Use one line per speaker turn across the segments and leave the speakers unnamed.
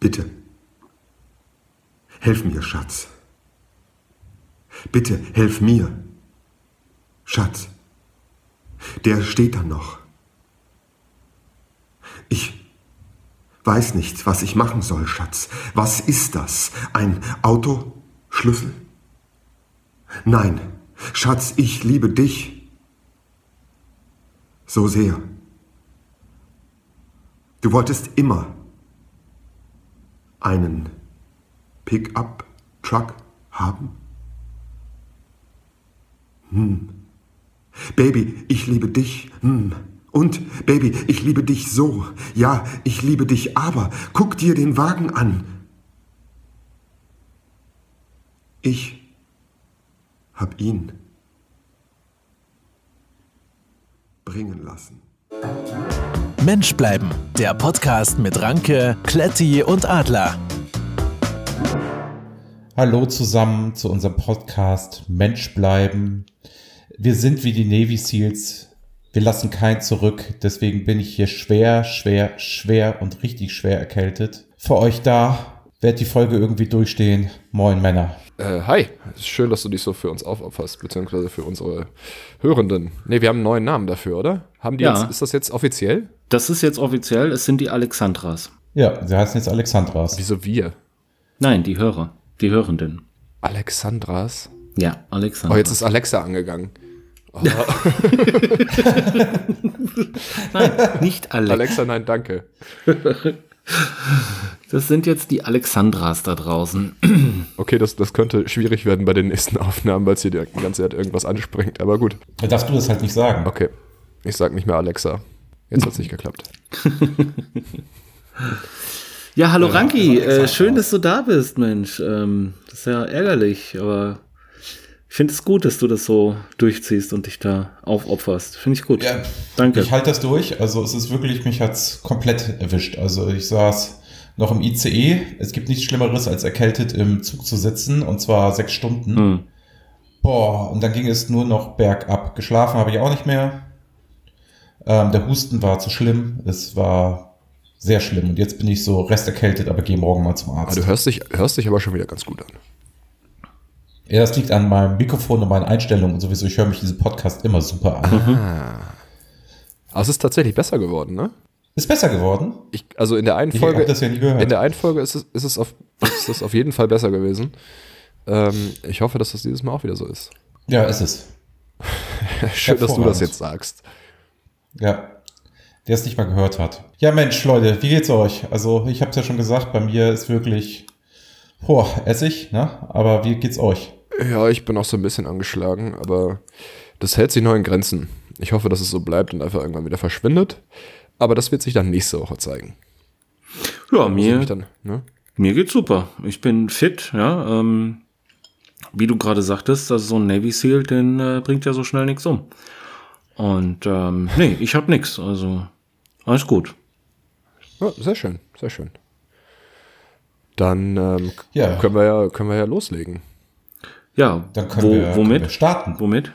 Bitte. Helf mir, Schatz. Bitte, helf mir. Schatz. Der steht da noch. Ich weiß nicht, was ich machen soll, Schatz. Was ist das? Ein Autoschlüssel? Nein, Schatz, ich liebe dich so sehr. Du wolltest immer einen Pickup-Truck haben? Hm. Baby, ich liebe dich. Hm. Und, Baby, ich liebe dich so. Ja, ich liebe dich, aber guck dir den Wagen an. Ich hab ihn bringen lassen.
Mensch bleiben, der Podcast mit Ranke, Kletti und Adler.
Hallo zusammen zu unserem Podcast Mensch bleiben. Wir sind wie die Navy Seals. Wir lassen keinen zurück. Deswegen bin ich hier schwer, schwer, schwer und richtig schwer erkältet. Für euch da. Werd die Folge irgendwie durchstehen. Moin Männer.
Äh, hi, es ist schön, dass du dich so für uns aufopferst, beziehungsweise für unsere Hörenden. Ne, wir haben einen neuen Namen dafür, oder? Haben die
Ja.
jetzt, ist das jetzt offiziell?
Das ist jetzt offiziell, es sind die Alexandras.
Ja, sie heißen jetzt Alexandras.
Wieso wir?
Nein, die Hörer, die Hörenden.
Alexandras?
Ja, Alexandra.
Oh, jetzt ist Alexa angegangen. Oh,
Nein, nicht Alex.
Alexa, nein, danke.
Das sind jetzt die Alexandras da draußen.
Okay, das, das könnte schwierig werden bei den nächsten Aufnahmen, weil es hier die ganze Zeit irgendwas anspringt. Aber gut,
Da darfst du das halt nicht sagen.
okay. Ich sag nicht mehr Alexa. Jetzt hat's nicht geklappt.
Ja, hallo Ranki, äh, schön, dass du da bist, Mensch. Ähm, das ist ja ärgerlich, aber ich finde es gut, dass du das so durchziehst und dich da aufopferst. Finde ich gut.
Ja,
Danke.
Ich halte das durch. Also es ist wirklich, mich hat's komplett erwischt. Also ich saß noch im ICE. Es gibt nichts Schlimmeres, als erkältet im Zug zu sitzen. Und zwar sechs Stunden.
Hm.
Boah, und dann ging es nur noch bergab. Geschlafen habe ich auch nicht mehr. Ähm, der Husten war zu schlimm. Es war sehr schlimm. Und jetzt bin ich so resterkältet, aber gehe morgen mal zum
Aber
Arzt.
du hörst dich, hörst dich aber schon wieder ganz gut an.
Ja, das liegt an meinem Mikrofon und meinen Einstellungen und sowieso. Ich höre mich diesen Podcast immer super an.
Aber es ist tatsächlich besser geworden, ne?
Ist besser geworden.
Ich, also in der einen
Ich
Folge,
hab das ja nicht gehört.
in der einen Folge ist es, ist es, auf, ist es auf jeden Fall besser gewesen. Ähm, ich hoffe, dass das dieses Mal auch wieder so ist.
Ja, ist es.
Schön, dass du das jetzt sagst.
Ja. Der es nicht mal gehört hat. Ja, Mensch, Leute, wie geht's euch? Also, ich habe es ja schon gesagt, bei mir ist wirklich, boah, Essig, ne? Aber wie geht's euch?
Ja, ich bin auch so ein bisschen angeschlagen, aber das hält sich noch in Grenzen. Ich hoffe, dass es so bleibt und einfach irgendwann wieder verschwindet. Aber das wird sich dann nächste Woche zeigen.
Ja,
ich
mir,
dann, ne?
mir geht's super. Ich bin fit, ja. Ähm, wie du gerade sagtest, also so ein Navy SEAL, den äh, bringt ja so schnell nichts um. Und ähm, nee, ich hab nix. Also alles gut.
Ja, sehr schön, sehr schön. Dann ähm,
Ja.
können, wir ja, können wir ja loslegen.
Ja,
Dann können,
wo,
wir, können
womit?
wir starten.
Womit?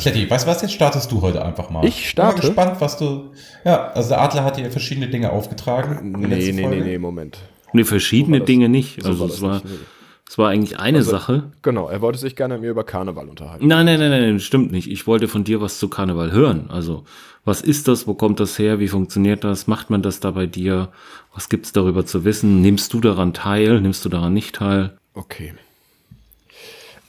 Kletti, weißt du was, jetzt startest du heute einfach mal.
Ich starte?
Bin mal gespannt, was du, ja, also der Adler hat dir verschiedene Dinge aufgetragen.
Nee, nee, nee,
Folge.
nee, Moment.
Nee, verschiedene
das-
Dinge nicht.
so
Also
war
es war,
nicht, nee.
es war eigentlich eine Sache.
Genau, er wollte sich gerne mit mir über Karneval unterhalten.
Nein, nein, nein, nein, stimmt nicht. Ich wollte von dir was zu Karneval hören. Also, was ist das? Wo kommt das her? Wie funktioniert das? Macht man das da bei dir? Was gibt's darüber zu wissen? Nimmst du daran teil? Nimmst du daran nicht teil?
Okay.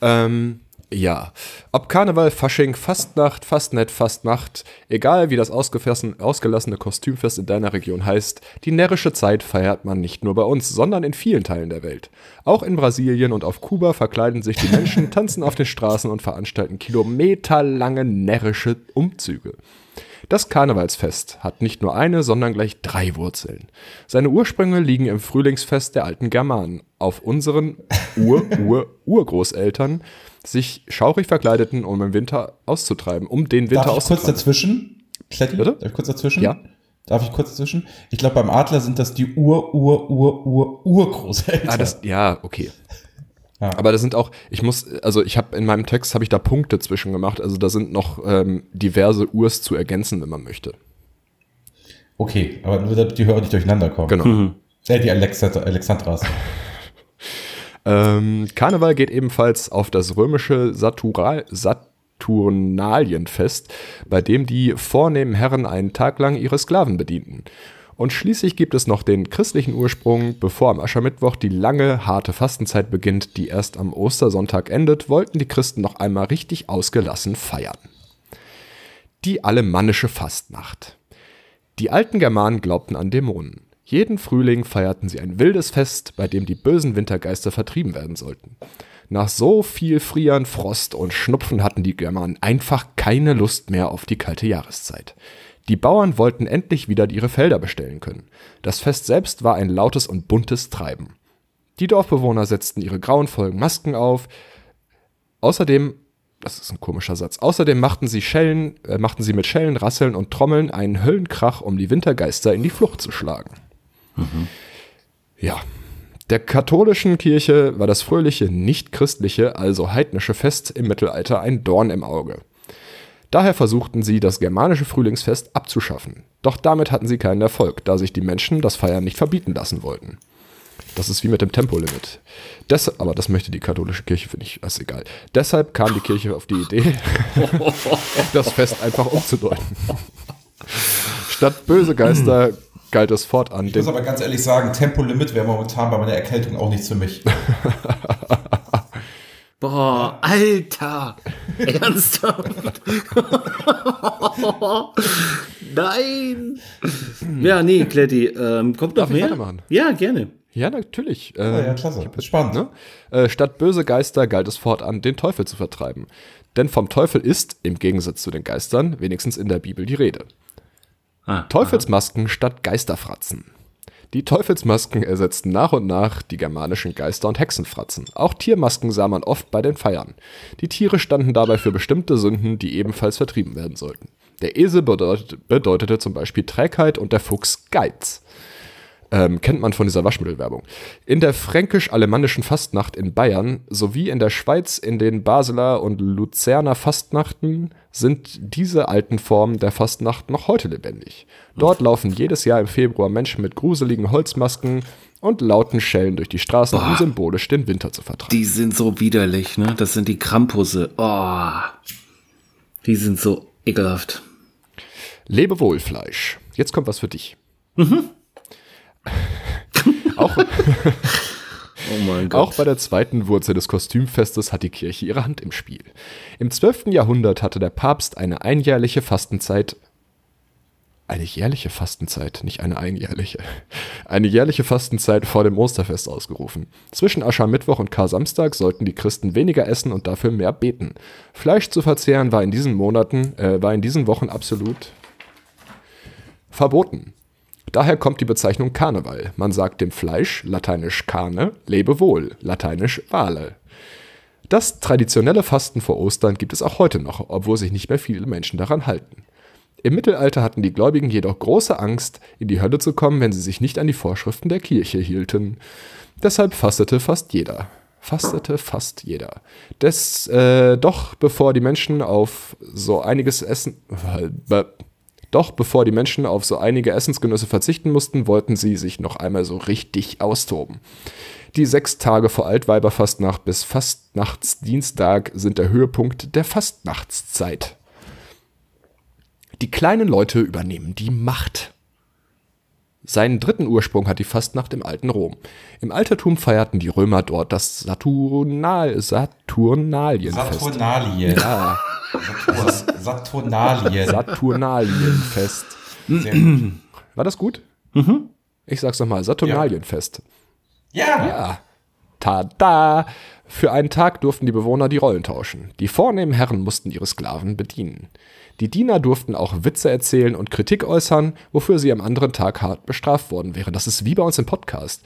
Ähm, ja. Ob Karneval, Fasching, Fastnacht, Fastnet, Fastnacht, egal wie das ausgelassene Kostümfest in deiner Region heißt, die närrische Zeit feiert man nicht nur bei uns, sondern in vielen Teilen der Welt. Auch in Brasilien und auf Kuba verkleiden sich die Menschen, tanzen auf den Straßen und veranstalten kilometerlange närrische Umzüge. Das Karnevalsfest hat nicht nur eine, sondern gleich drei Wurzeln. Seine Ursprünge liegen im Frühlingsfest der alten Germanen, auf unseren Ur-Ur-Urgroßeltern sich schaurig verkleideten, um im Winter auszutreiben, um den Winter
Darf ich kurz dazwischen? Kletti,
Bitte?
darf ich kurz dazwischen?
Ja.
Darf ich kurz dazwischen? Ich glaube, beim Adler sind das die Ur, Ur, Ur, Ur, Urgroßeltern.
Ah, das, ja, okay.
Ja.
Aber das sind auch, ich muss, also ich habe in meinem Text habe ich da Punkte zwischen gemacht, also da sind noch ähm, diverse Urs zu ergänzen, wenn man möchte.
okay, aber nur damit die Hörer nicht durcheinander kommen.
Genau.
Äh, die Alexandra, Alexandras.
Ähm, Karneval geht ebenfalls auf das römische Satural Saturnalienfest, bei dem die vornehmen Herren einen Tag lang ihre Sklaven bedienten. Und schließlich gibt es noch den christlichen Ursprung. Bevor am Aschermittwoch die lange, harte Fastenzeit beginnt, die erst am Ostersonntag endet, wollten die Christen noch einmal richtig ausgelassen feiern. Die alemannische Fastnacht. Die alten Germanen glaubten an Dämonen. Jeden Frühling feierten sie ein wildes Fest, bei dem die bösen Wintergeister vertrieben werden sollten. Nach so viel Frieren, Frost und Schnupfen hatten die Germanen einfach keine Lust mehr auf die kalte Jahreszeit. Die Bauern wollten endlich wieder ihre Felder bestellen können. Das Fest selbst war ein lautes und buntes Treiben. Die Dorfbewohner setzten ihre grauenvollen Masken auf. Außerdem, das ist ein komischer Satz, außerdem machten sie, Schellen, äh, machten sie mit Schellen, Rasseln und Trommeln einen Höllenkrach, um die Wintergeister in die Flucht zu schlagen. Ja. Der katholischen Kirche war das fröhliche, nicht christliche, also heidnische Fest im Mittelalter ein Dorn im Auge. Daher versuchten sie, das germanische Frühlingsfest abzuschaffen. Doch damit hatten sie keinen Erfolg, da sich die Menschen das Feiern nicht verbieten lassen wollten. Das ist wie mit dem Tempolimit. Des, aber das möchte die katholische Kirche, finde ich, ist egal. Deshalb kam die Kirche auf die Idee, das Fest einfach umzudeuten. Statt böse Geister galt es fortan.
Ich muss aber ganz ehrlich sagen, Tempolimit wäre momentan bei meiner Erkältung auch nichts für mich.
Boah, Alter! Ernsthaft? Nein! Ja, nee, Kletti, ähm, kommt
Darf
noch
ich
mehr?
weitermachen?
Ja, gerne.
Ja, natürlich.
Ja,
Ähm,
ja, klasse. Ist spannend.
Ne? Äh, statt böse Geister galt es fortan, den Teufel zu vertreiben. Denn vom Teufel ist, im Gegensatz zu den Geistern, wenigstens in der Bibel die Rede.
Ah,
Teufelsmasken statt Geisterfratzen. Die Teufelsmasken ersetzten nach und nach die germanischen Geister- und Hexenfratzen. Auch Tiermasken sah man oft bei den Feiern. Die Tiere standen dabei für bestimmte Sünden, die ebenfalls vertrieben werden sollten. Der Esel bedeutet, bedeutete zum Beispiel Trägheit und der Fuchs Geiz. Ähm, kennt man von dieser Waschmittelwerbung. In der fränkisch-alemannischen Fastnacht in Bayern sowie in der Schweiz in den Basler und Luzerner Fastnachten sind diese alten Formen der Fastnacht noch heute lebendig. Dort laufen jedes Jahr im Februar Menschen mit gruseligen Holzmasken und lauten Schellen durch die Straßen, um symbolisch den Winter zu vertreiben.
Die sind so widerlich, ne? Das sind die Krampusse. Oh. Die sind so ekelhaft.
Lebewohl, Fleisch. Jetzt kommt was für dich. auch,
Oh.
Auch bei der zweiten Wurzel des Kostümfestes hat die Kirche ihre Hand im Spiel. Im 12. Jahrhundert hatte der Papst eine einjährliche Fastenzeit. Eine jährliche Fastenzeit, nicht eine einjährliche. Eine jährliche Fastenzeit vor dem Osterfest ausgerufen. Zwischen Aschermittwoch und Kar-Samstag sollten die Christen weniger essen und dafür mehr beten. Fleisch zu verzehren war in diesen Monaten, äh, war in diesen Wochen absolut verboten. Daher kommt die Bezeichnung Karneval. Man sagt dem Fleisch, lateinisch Carne, Lebewohl, lateinisch Wale. Das traditionelle Fasten vor Ostern gibt es auch heute noch, obwohl sich nicht mehr viele Menschen daran halten. Im Mittelalter hatten die Gläubigen jedoch große Angst, in die Hölle zu kommen, wenn sie sich nicht an die Vorschriften der Kirche hielten. Deshalb fastete fast jeder. Fastete fast jeder. Des, äh, doch bevor die Menschen auf so einiges Essen. Doch bevor die Menschen auf so einige Essensgenüsse verzichten mussten, wollten sie sich noch einmal so richtig austoben. Die sechs Tage vor Altweiberfastnacht bis Fastnachtsdienstag sind der Höhepunkt der Fastnachtszeit. Die kleinen Leute übernehmen die Macht. Seinen dritten Ursprung hat die Fastnacht im alten Rom. Im Altertum feierten die Römer dort das Saturnal Saturnalienfest.
Saturnalien.
Ja,
Saturn- Saturnalien.
Saturnalienfest. War das gut? Ich sag's nochmal, Saturnalienfest.
Ja.
Ja. Tada! Für einen Tag durften die Bewohner die Rollen tauschen. Die vornehmen Herren mussten ihre Sklaven bedienen. Die Diener durften auch Witze erzählen und Kritik äußern, wofür sie am anderen Tag hart bestraft worden wären. Das ist wie bei uns im Podcast.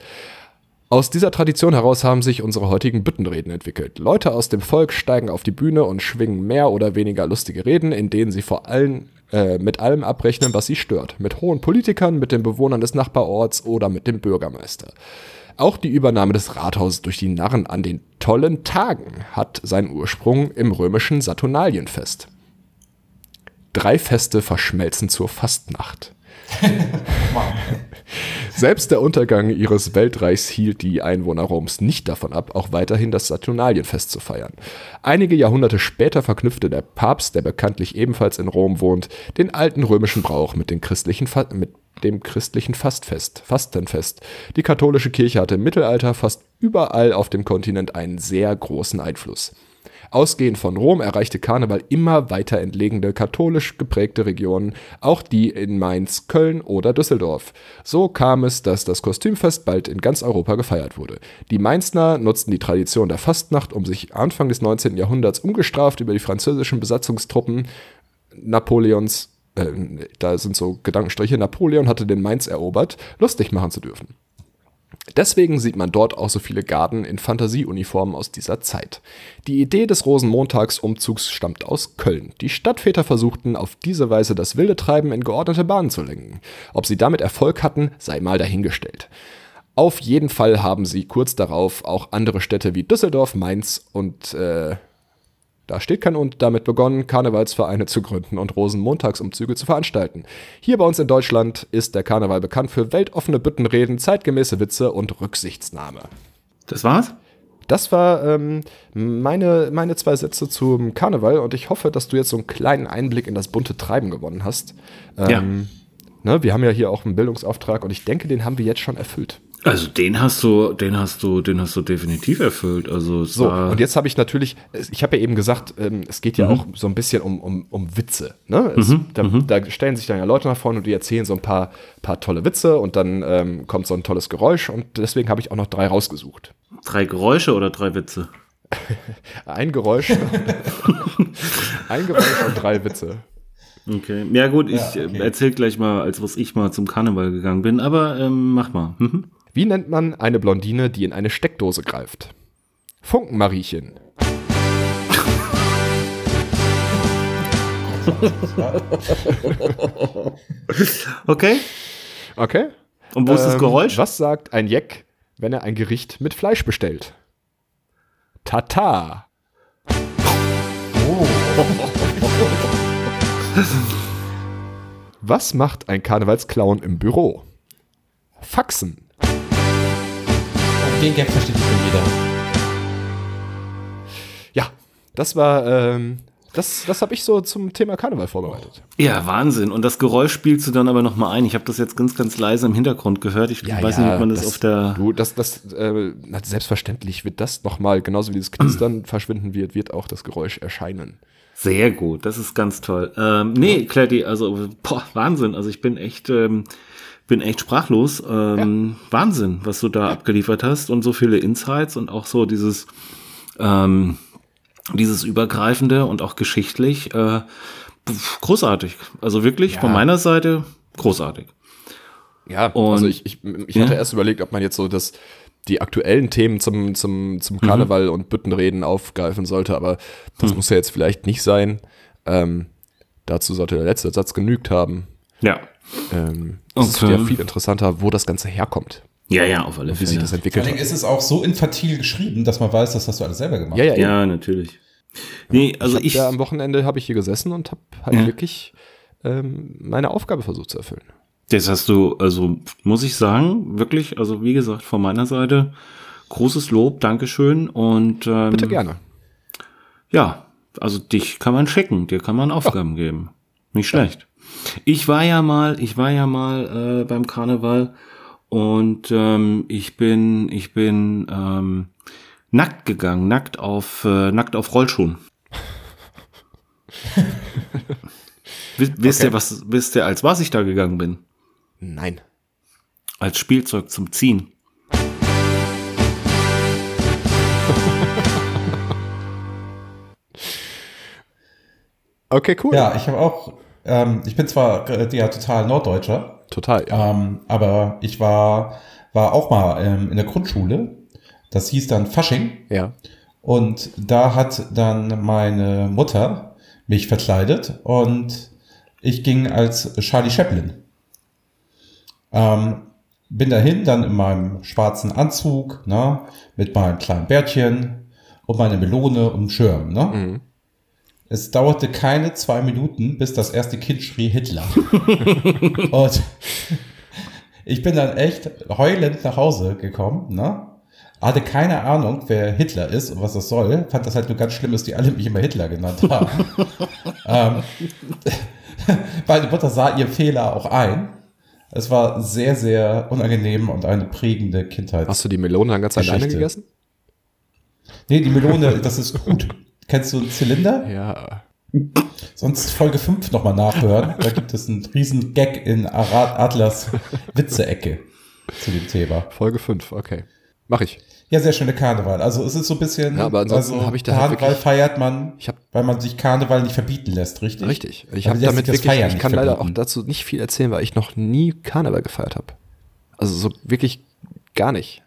Aus dieser Tradition heraus haben sich unsere heutigen Büttenreden entwickelt. Leute aus dem Volk steigen auf die Bühne und schwingen mehr oder weniger lustige Reden, in denen sie vor allem äh, mit allem abrechnen, was sie stört. Mit hohen Politikern, mit den Bewohnern des Nachbarorts oder mit dem Bürgermeister. Auch die Übernahme des Rathauses durch die Narren an den tollen Tagen hat seinen Ursprung im römischen Saturnalienfest. Drei Feste verschmelzen zur Fastnacht. Selbst der Untergang ihres Weltreichs hielt die Einwohner Roms nicht davon ab, auch weiterhin das Saturnalienfest zu feiern. Einige Jahrhunderte später verknüpfte der Papst, der bekanntlich ebenfalls in Rom wohnt, den alten römischen Brauch mit, mit dem christlichen Fastfest, Fastenfest. Die katholische Kirche hatte im Mittelalter fast überall auf dem Kontinent einen sehr großen Einfluss. Ausgehend von Rom erreichte Karneval immer weiter entlegene katholisch geprägte Regionen, auch die in Mainz, Köln oder Düsseldorf. So kam es, dass das Kostümfest bald in ganz Europa gefeiert wurde. Die Mainzner nutzten die Tradition der Fastnacht, um sich Anfang des 19. Jahrhunderts ungestraft über die französischen Besatzungstruppen Napoleons äh, da sind so Gedankenstriche, Napoleon hatte den Mainz erobert, lustig machen zu dürfen. Deswegen sieht man dort auch so viele Garden in Fantasieuniformen aus dieser Zeit. Die Idee des Rosenmontagsumzugs stammt aus Köln. Die Stadtväter versuchten auf diese Weise das wilde Treiben in geordnete Bahnen zu lenken. Ob sie damit Erfolg hatten, sei mal dahingestellt. Auf jeden Fall haben sie kurz darauf auch andere Städte wie Düsseldorf, Mainz und äh, da steht kein und damit begonnen, Karnevalsvereine zu gründen und Rosenmontagsumzüge zu veranstalten. Hier bei uns in Deutschland ist der Karneval bekannt für weltoffene Büttenreden, zeitgemäße Witze und Rücksichtsnahme.
Das war's?
Das war ähm, meine, meine zwei Sätze zum Karneval und ich hoffe, dass du jetzt so einen kleinen Einblick in das bunte Treiben gewonnen hast. Ähm,
Ja.
Ne, wir haben ja hier auch einen Bildungsauftrag und ich denke, den haben wir jetzt schon erfüllt.
Also den hast du, den hast du, den hast du definitiv erfüllt. Also
So, und jetzt habe ich natürlich, ich habe ja eben gesagt, ähm, es geht ja auch so ein bisschen um, um, um Witze. Ne? Es, da, da stellen sich dann ja Leute nach vorne und die erzählen so ein paar, paar tolle Witze und dann ähm, kommt so ein tolles Geräusch und deswegen habe ich auch noch drei rausgesucht.
drei Geräusche oder drei Witze?
Ein Geräusch, ein Geräusch und drei Witze.
Okay. Ja gut, ich
Ja, okay.
äh, erzähl gleich mal, als was ich mal zum Karneval gegangen bin, aber ähm, mach mal. Mhm.
Wie nennt man eine Blondine, die in eine Steckdose greift? Funkenmariechen.
Okay.
Okay?
Und wo ist das
Ähm,
Geräusch?
Was sagt ein Jeck, wenn er ein Gericht mit Fleisch bestellt? Tata. Was macht ein Karnevalsclown im Büro? Faxen.
Den Gag versteht schon jeder.
Ja, das war, ähm, das, das habe ich so zum Thema Karneval vorbereitet.
Ja, Wahnsinn. Und das Geräusch spielst du dann aber noch mal ein. Ich habe das jetzt ganz, ganz leise im Hintergrund gehört. Ich weiß nicht, ob man das, auf der.
Du, das, das, äh, selbstverständlich wird das nochmal, genauso wie das Knistern verschwinden wird, wird auch das Geräusch erscheinen.
Sehr gut, das ist ganz toll. Ähm, nee, Kletti, also boah, Wahnsinn. Also ich bin echt, ähm, bin echt sprachlos. Ähm, Wahnsinn, was du da abgeliefert hast und so viele Insights und auch so dieses, ähm, dieses übergreifende und auch geschichtlich äh, großartig. Also wirklich von meiner Seite großartig.
Ja,
Und-
also ich, ich, ich
Ja.
hatte erst überlegt, ob man jetzt so das, die aktuellen Themen zum, zum, zum Karneval und Büttenreden aufgreifen sollte, aber das muss ja jetzt vielleicht nicht sein. Ähm, dazu sollte der letzte Satz genügt haben.
Ja.
Ähm, es ist
Okay.
ja viel interessanter, wo das Ganze herkommt,
Ja, ja, auf alle
wie sich
Fälle.
das
Vor
entwickelt
Dingen
hat.
ist es auch so infantil geschrieben, dass man weiß, das hast du alles selber gemacht.
Ja, ja,
Ja, natürlich. Nee, also
ich,
ich,
ja, am Wochenende habe ich hier gesessen und habe halt
Ja.
wirklich ähm, meine Aufgabe versucht zu erfüllen.
Das hast du, also muss ich sagen, wirklich, also wie gesagt, von meiner Seite großes Lob, Dankeschön und ähm,
Bitte gerne.
ja, also dich kann man checken, dir kann man Aufgaben geben. Nicht schlecht. Ich war ja mal, ich war ja mal äh, beim Karneval und ähm, ich bin, ich bin ähm, nackt gegangen, nackt auf, äh, nackt auf Rollschuhen. Wi- wisst ihr, was, wisst ihr, als was ich da gegangen bin?
Nein.
Als Spielzeug zum Ziehen.
Okay, cool.
Ja, ich habe auch, ähm, ich bin zwar äh, ja total Norddeutscher,
Total. Ja.
ähm, aber ich war, war auch mal ähm, in der Grundschule. Das hieß dann Fasching.
ja.
Und da hat dann meine Mutter mich verkleidet und ich ging als Charlie Chaplin. Ähm, bin dahin, dann in meinem schwarzen Anzug, ne, mit meinem kleinen Bärtchen und meiner Melone und Schirm, ne? Es dauerte keine zwei Minuten, bis das erste Kind schrie Hitler. und ich bin dann echt heulend nach Hause gekommen, ne? Hatte keine Ahnung, wer Hitler ist und was das soll. Fand das halt nur ganz schlimm, dass die alle mich immer Hitler genannt haben. ähm, meine Mutter sah ihr Fehler auch ein. Es war sehr, sehr unangenehm und eine prägende Kindheit.
Hast du die Melone dann ganz alleine gegessen?
Nee, die Melone, das ist gut. Kennst du einen Zylinder?
Ja.
Sonst Folge 5 nochmal nachhören. Da gibt es einen riesen Gag in Arad Adlers Witze-Ecke zu dem Thema.
Folge 5, okay. Mach ich.
Ja, sehr schöne Karneval. Also es ist so ein bisschen,
Ja, aber ansonsten
also
habe ich da halt
Karneval
wirklich-
feiert man,
hab-
weil man sich Karneval nicht verbieten lässt, richtig?
Richtig. Ich
Aber
habe damit wirklich,
Feiern
ich kann leider auch dazu nicht viel erzählen, weil ich noch nie Karneval gefeiert habe. Also so wirklich gar nicht.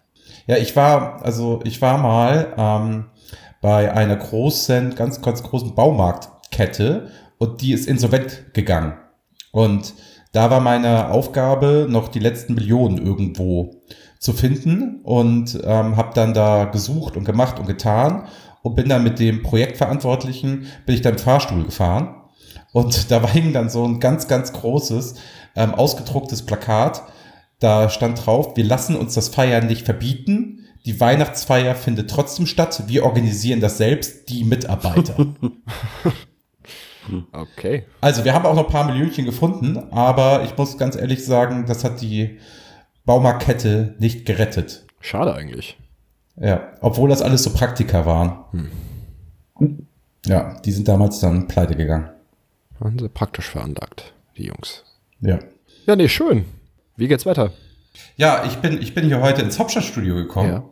Ja, ich war, also ich war mal ähm, bei einer großen, ganz, ganz großen Baumarktkette und die ist insolvent gegangen. Und da war meine Aufgabe, noch die letzten Millionen irgendwo zu finden und ähm, habe dann da gesucht und gemacht und getan und bin dann mit dem Projektverantwortlichen, bin ich dann im Fahrstuhl gefahren und da war hing dann so ein ganz, ganz großes, ähm, ausgedrucktes Plakat. Da stand drauf, wir lassen uns das Feiern nicht verbieten. Die Weihnachtsfeier findet trotzdem statt. Wir organisieren das selbst, die Mitarbeiter.
Okay.
also wir haben auch noch ein paar Millionchen gefunden, aber ich muss ganz ehrlich sagen, das hat die Baumarktkette nicht gerettet.
Schade eigentlich.
Ja, obwohl das alles so Praktika waren. Ja, die sind damals dann pleite gegangen.
Waren sie praktisch veranlagt, die Jungs.
Ja.
Ja, nee, schön. Wie geht's weiter?
Ja, ich bin, ich bin hier heute ins Hauptstadtstudio gekommen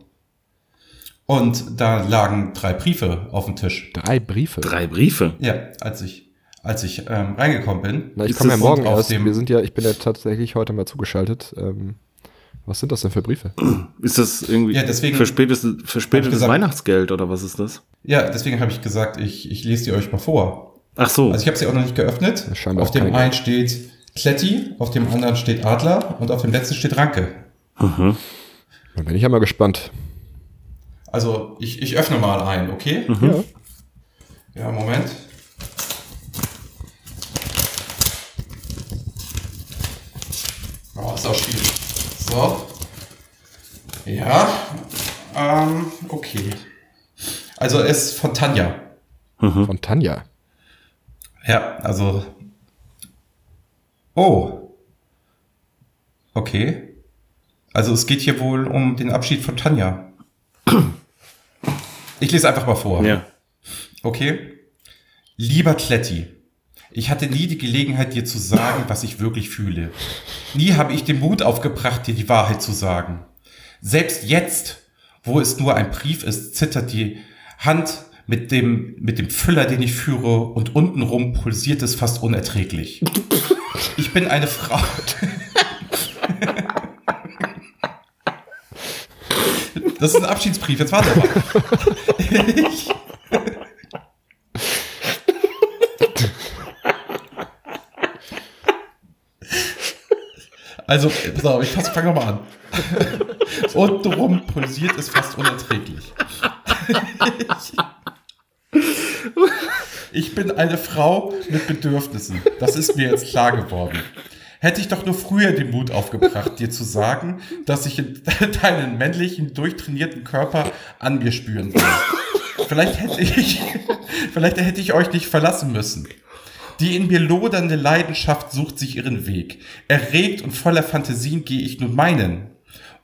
und da lagen drei Briefe auf dem Tisch.
Drei Briefe.
Drei Briefe.
Ja, als ich, als ich ähm, reingekommen bin.
Na, ich komme ja morgen
dem-
Wir sind ja, ich bin ja tatsächlich heute mal zugeschaltet. Ähm, was sind das denn für Briefe?
Ist das irgendwie
Ja, deswegen-
verspätetes, verspätetes
gesagt-
Weihnachtsgeld oder was ist das?
Ja, deswegen habe ich gesagt, ich, ich lese die euch mal vor.
Ach so.
Also ich habe sie auch noch nicht geöffnet.
Scheinbar
auf dem einen steht Kletti, auf dem anderen steht Adler und auf dem letzten steht Ranke.
Dann bin ich ja mal gespannt.
Also ich, ich öffne mal einen, okay?
Ja.
Ja, Moment. Oh, ist auch schwierig. So. Ja. Ähm, okay. Also es ist von Tanja.
Von Tanja.
Ja, also. Oh. Okay. Also es geht hier wohl um den Abschied von Tanja. Ich lese einfach mal vor.
ja.
Okay. Lieber Kletti, ich hatte nie die Gelegenheit, dir zu sagen, was ich wirklich fühle. Nie habe ich den Mut aufgebracht, dir die Wahrheit zu sagen. Selbst jetzt, wo es nur ein Brief ist, zittert die Hand mit dem, mit dem Füller, den ich führe, und untenrum pulsiert es fast unerträglich. Ich bin eine Frau. Das ist ein Abschiedsbrief, jetzt warte mal. Ich, Also, auf, ich fange nochmal an. Untenrum pulsiert es fast unerträglich. Ich bin eine Frau mit Bedürfnissen. Das ist mir jetzt klar geworden. Hätte ich doch nur früher den Mut aufgebracht, dir zu sagen, dass ich in deinen männlichen, durchtrainierten Körper an mir spüren will. Vielleicht hätte ich, vielleicht hätte ich euch nicht verlassen müssen. Die in mir lodernde Leidenschaft sucht sich ihren Weg. Erregt und voller Fantasien gehe ich nun meinen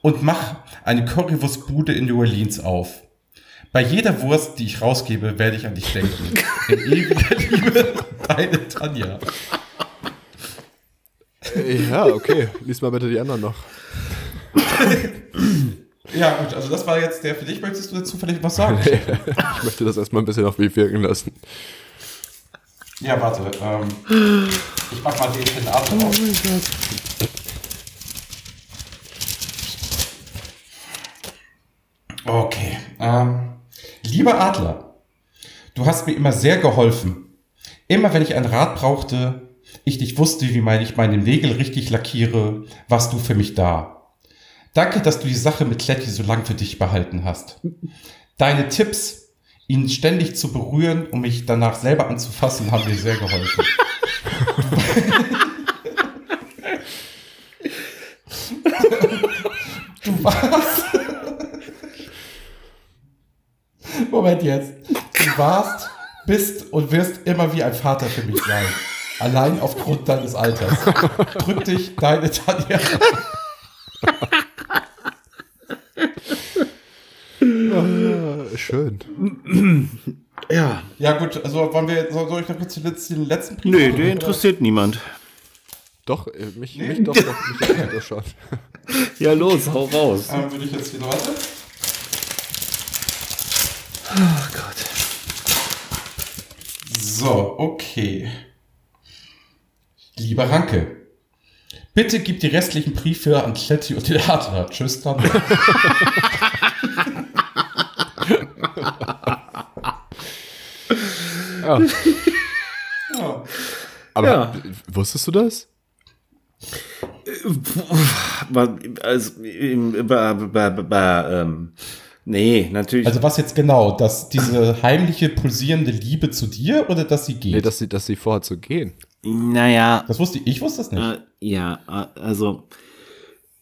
und mach eine Currywurstbude in New Orleans auf. Bei jeder Wurst, die ich rausgebe, werde ich an dich denken. In ewiger Liebe, deine Tanja.
Ja, okay. Lies mal bitte die anderen noch.
Ja, gut, also das war jetzt der für dich. Möchtest du dazu vielleicht was sagen?
Ich möchte das erstmal ein bisschen auf mich wirken lassen.
Ja, warte. Ähm, ich mach mal den Senator auf. Okay. Ähm, lieber Adler, du hast mir immer sehr geholfen. Immer wenn ich ein Rad brauchte, ich nicht wusste, wie mein, ich meine Nägel richtig lackiere, warst du für mich da. Danke, dass du die Sache mit Kletti so lang für dich behalten hast. Deine Tipps, ihn ständig zu berühren, um mich danach selber anzufassen, haben mir sehr geholfen. du warst. Moment jetzt. Du warst, bist und wirst immer wie ein Vater für mich sein. Allein aufgrund deines Alters. Drück dich, deine Tanja.
Ah, schön.
Ja.
Ja, gut, also wollen wir, soll ich noch kurz den letzten, den letzten Brief
Nee,
machen,
der
oder?
interessiert niemand.
Doch, äh, mich, mich doch, doch, mich das schon.
Ja, los, hau raus.
Ähm, würde ich jetzt wieder warte.
Oh Gott.
So, okay. Lieber Ranke, bitte gib die restlichen Briefe an Kletti und den Adler. Tschüss dann.
Ja.
ja.
Aber
Ja.
wusstest du das?
War- Also, ähm, nee, natürlich.
Also was jetzt genau? Dass diese heimliche, pulsierende Liebe zu dir oder dass sie geht?
Nee, dass sie, dass sie vorhat zu gehen.
naja,
das wusste ich, ich wusste das nicht.
Äh, ja, also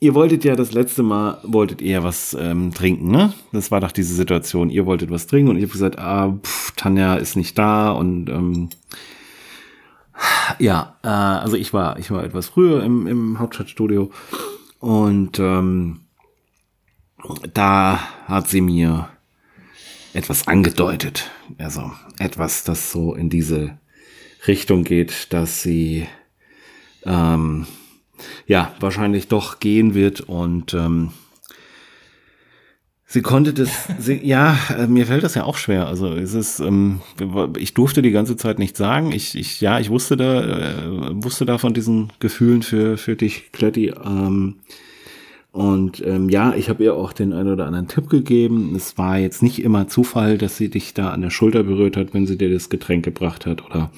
ihr wolltet ja das letzte Mal, wolltet ihr was ähm, trinken, ne? Das war doch diese Situation. Ihr wolltet was trinken und ich habe gesagt, ah, pff, Tanja ist nicht da und ähm, ja, äh, also ich war, ich war etwas früher im, im Hauptstadtstudio und ähm, da hat sie mir etwas angedeutet. Also etwas, das so in diese Richtung geht, dass sie ähm, ja wahrscheinlich doch gehen wird und ähm, sie konnte das, sie, ja, äh, mir fällt das ja auch schwer. Also es ist, ähm, ich durfte die ganze Zeit nicht sagen. Ich, ich, ja, ich wusste da, äh, wusste da von diesen Gefühlen für für dich, Kletti. Ähm, und ähm, ja, ich habe ihr auch den einen oder anderen Tipp gegeben. Es war jetzt nicht immer Zufall, dass sie dich da an der Schulter berührt hat, wenn sie dir das Getränk gebracht hat oder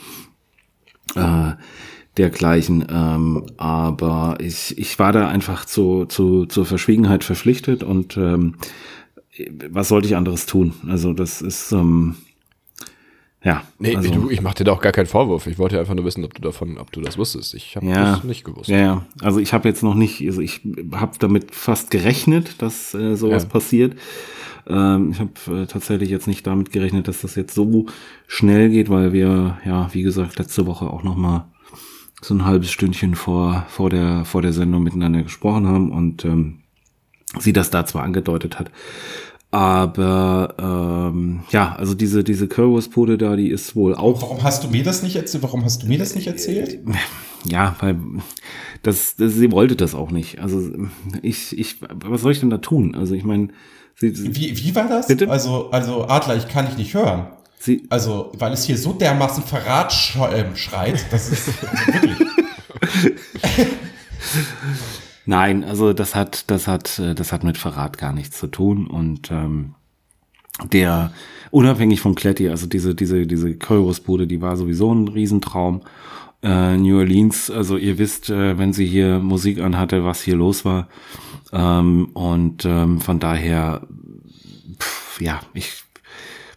äh, dergleichen. Ähm, aber ich, ich war da einfach zu, zu, zur Verschwiegenheit verpflichtet und ähm, was sollte ich anderes tun? Also das ist ähm, ja.
Nee,
also,
du, ich mach dir da auch gar keinen Vorwurf. Ich wollte einfach nur wissen, ob du davon, ob du das wusstest. Ich habe
Ja.
das nicht gewusst.
Ja, ja. Also ich habe jetzt noch nicht, also ich habe damit fast gerechnet, dass äh, sowas
Ja.
passiert. Ähm, ich habe äh, tatsächlich jetzt nicht damit gerechnet, dass das jetzt so schnell geht, weil wir, ja, wie gesagt, letzte Woche auch noch mal so ein halbes Stündchen vor vor der vor der Sendung miteinander gesprochen haben und ähm, sie das da zwar angedeutet hat, aber ähm, ja, also diese diese Currywurstbude da, die ist wohl auch
Warum hast du mir das nicht erzählt? Warum hast du mir das nicht erzählt?
Ja, weil das, das sie wollte das auch nicht. Also ich, ich, was soll ich denn da tun? Also ich meine, sie, sie,
Wie, wie war das?
Bitte?
Also, also Adler, ich kann dich nicht hören.
sie
Also, weil es hier so dermaßen Verrat ähm, schreit, das ist also wirklich.
Nein, also das hat, das hat, äh, das hat mit Verrat gar nichts zu tun und ähm, der unabhängig von Kletti, also diese, diese, diese Currywurstbude, die war sowieso ein Riesentraum. Äh, New Orleans, also ihr wisst, äh, wenn sie hier Musik anhatte, was hier los war. Ähm, und ähm, von daher, pff, ja, ich,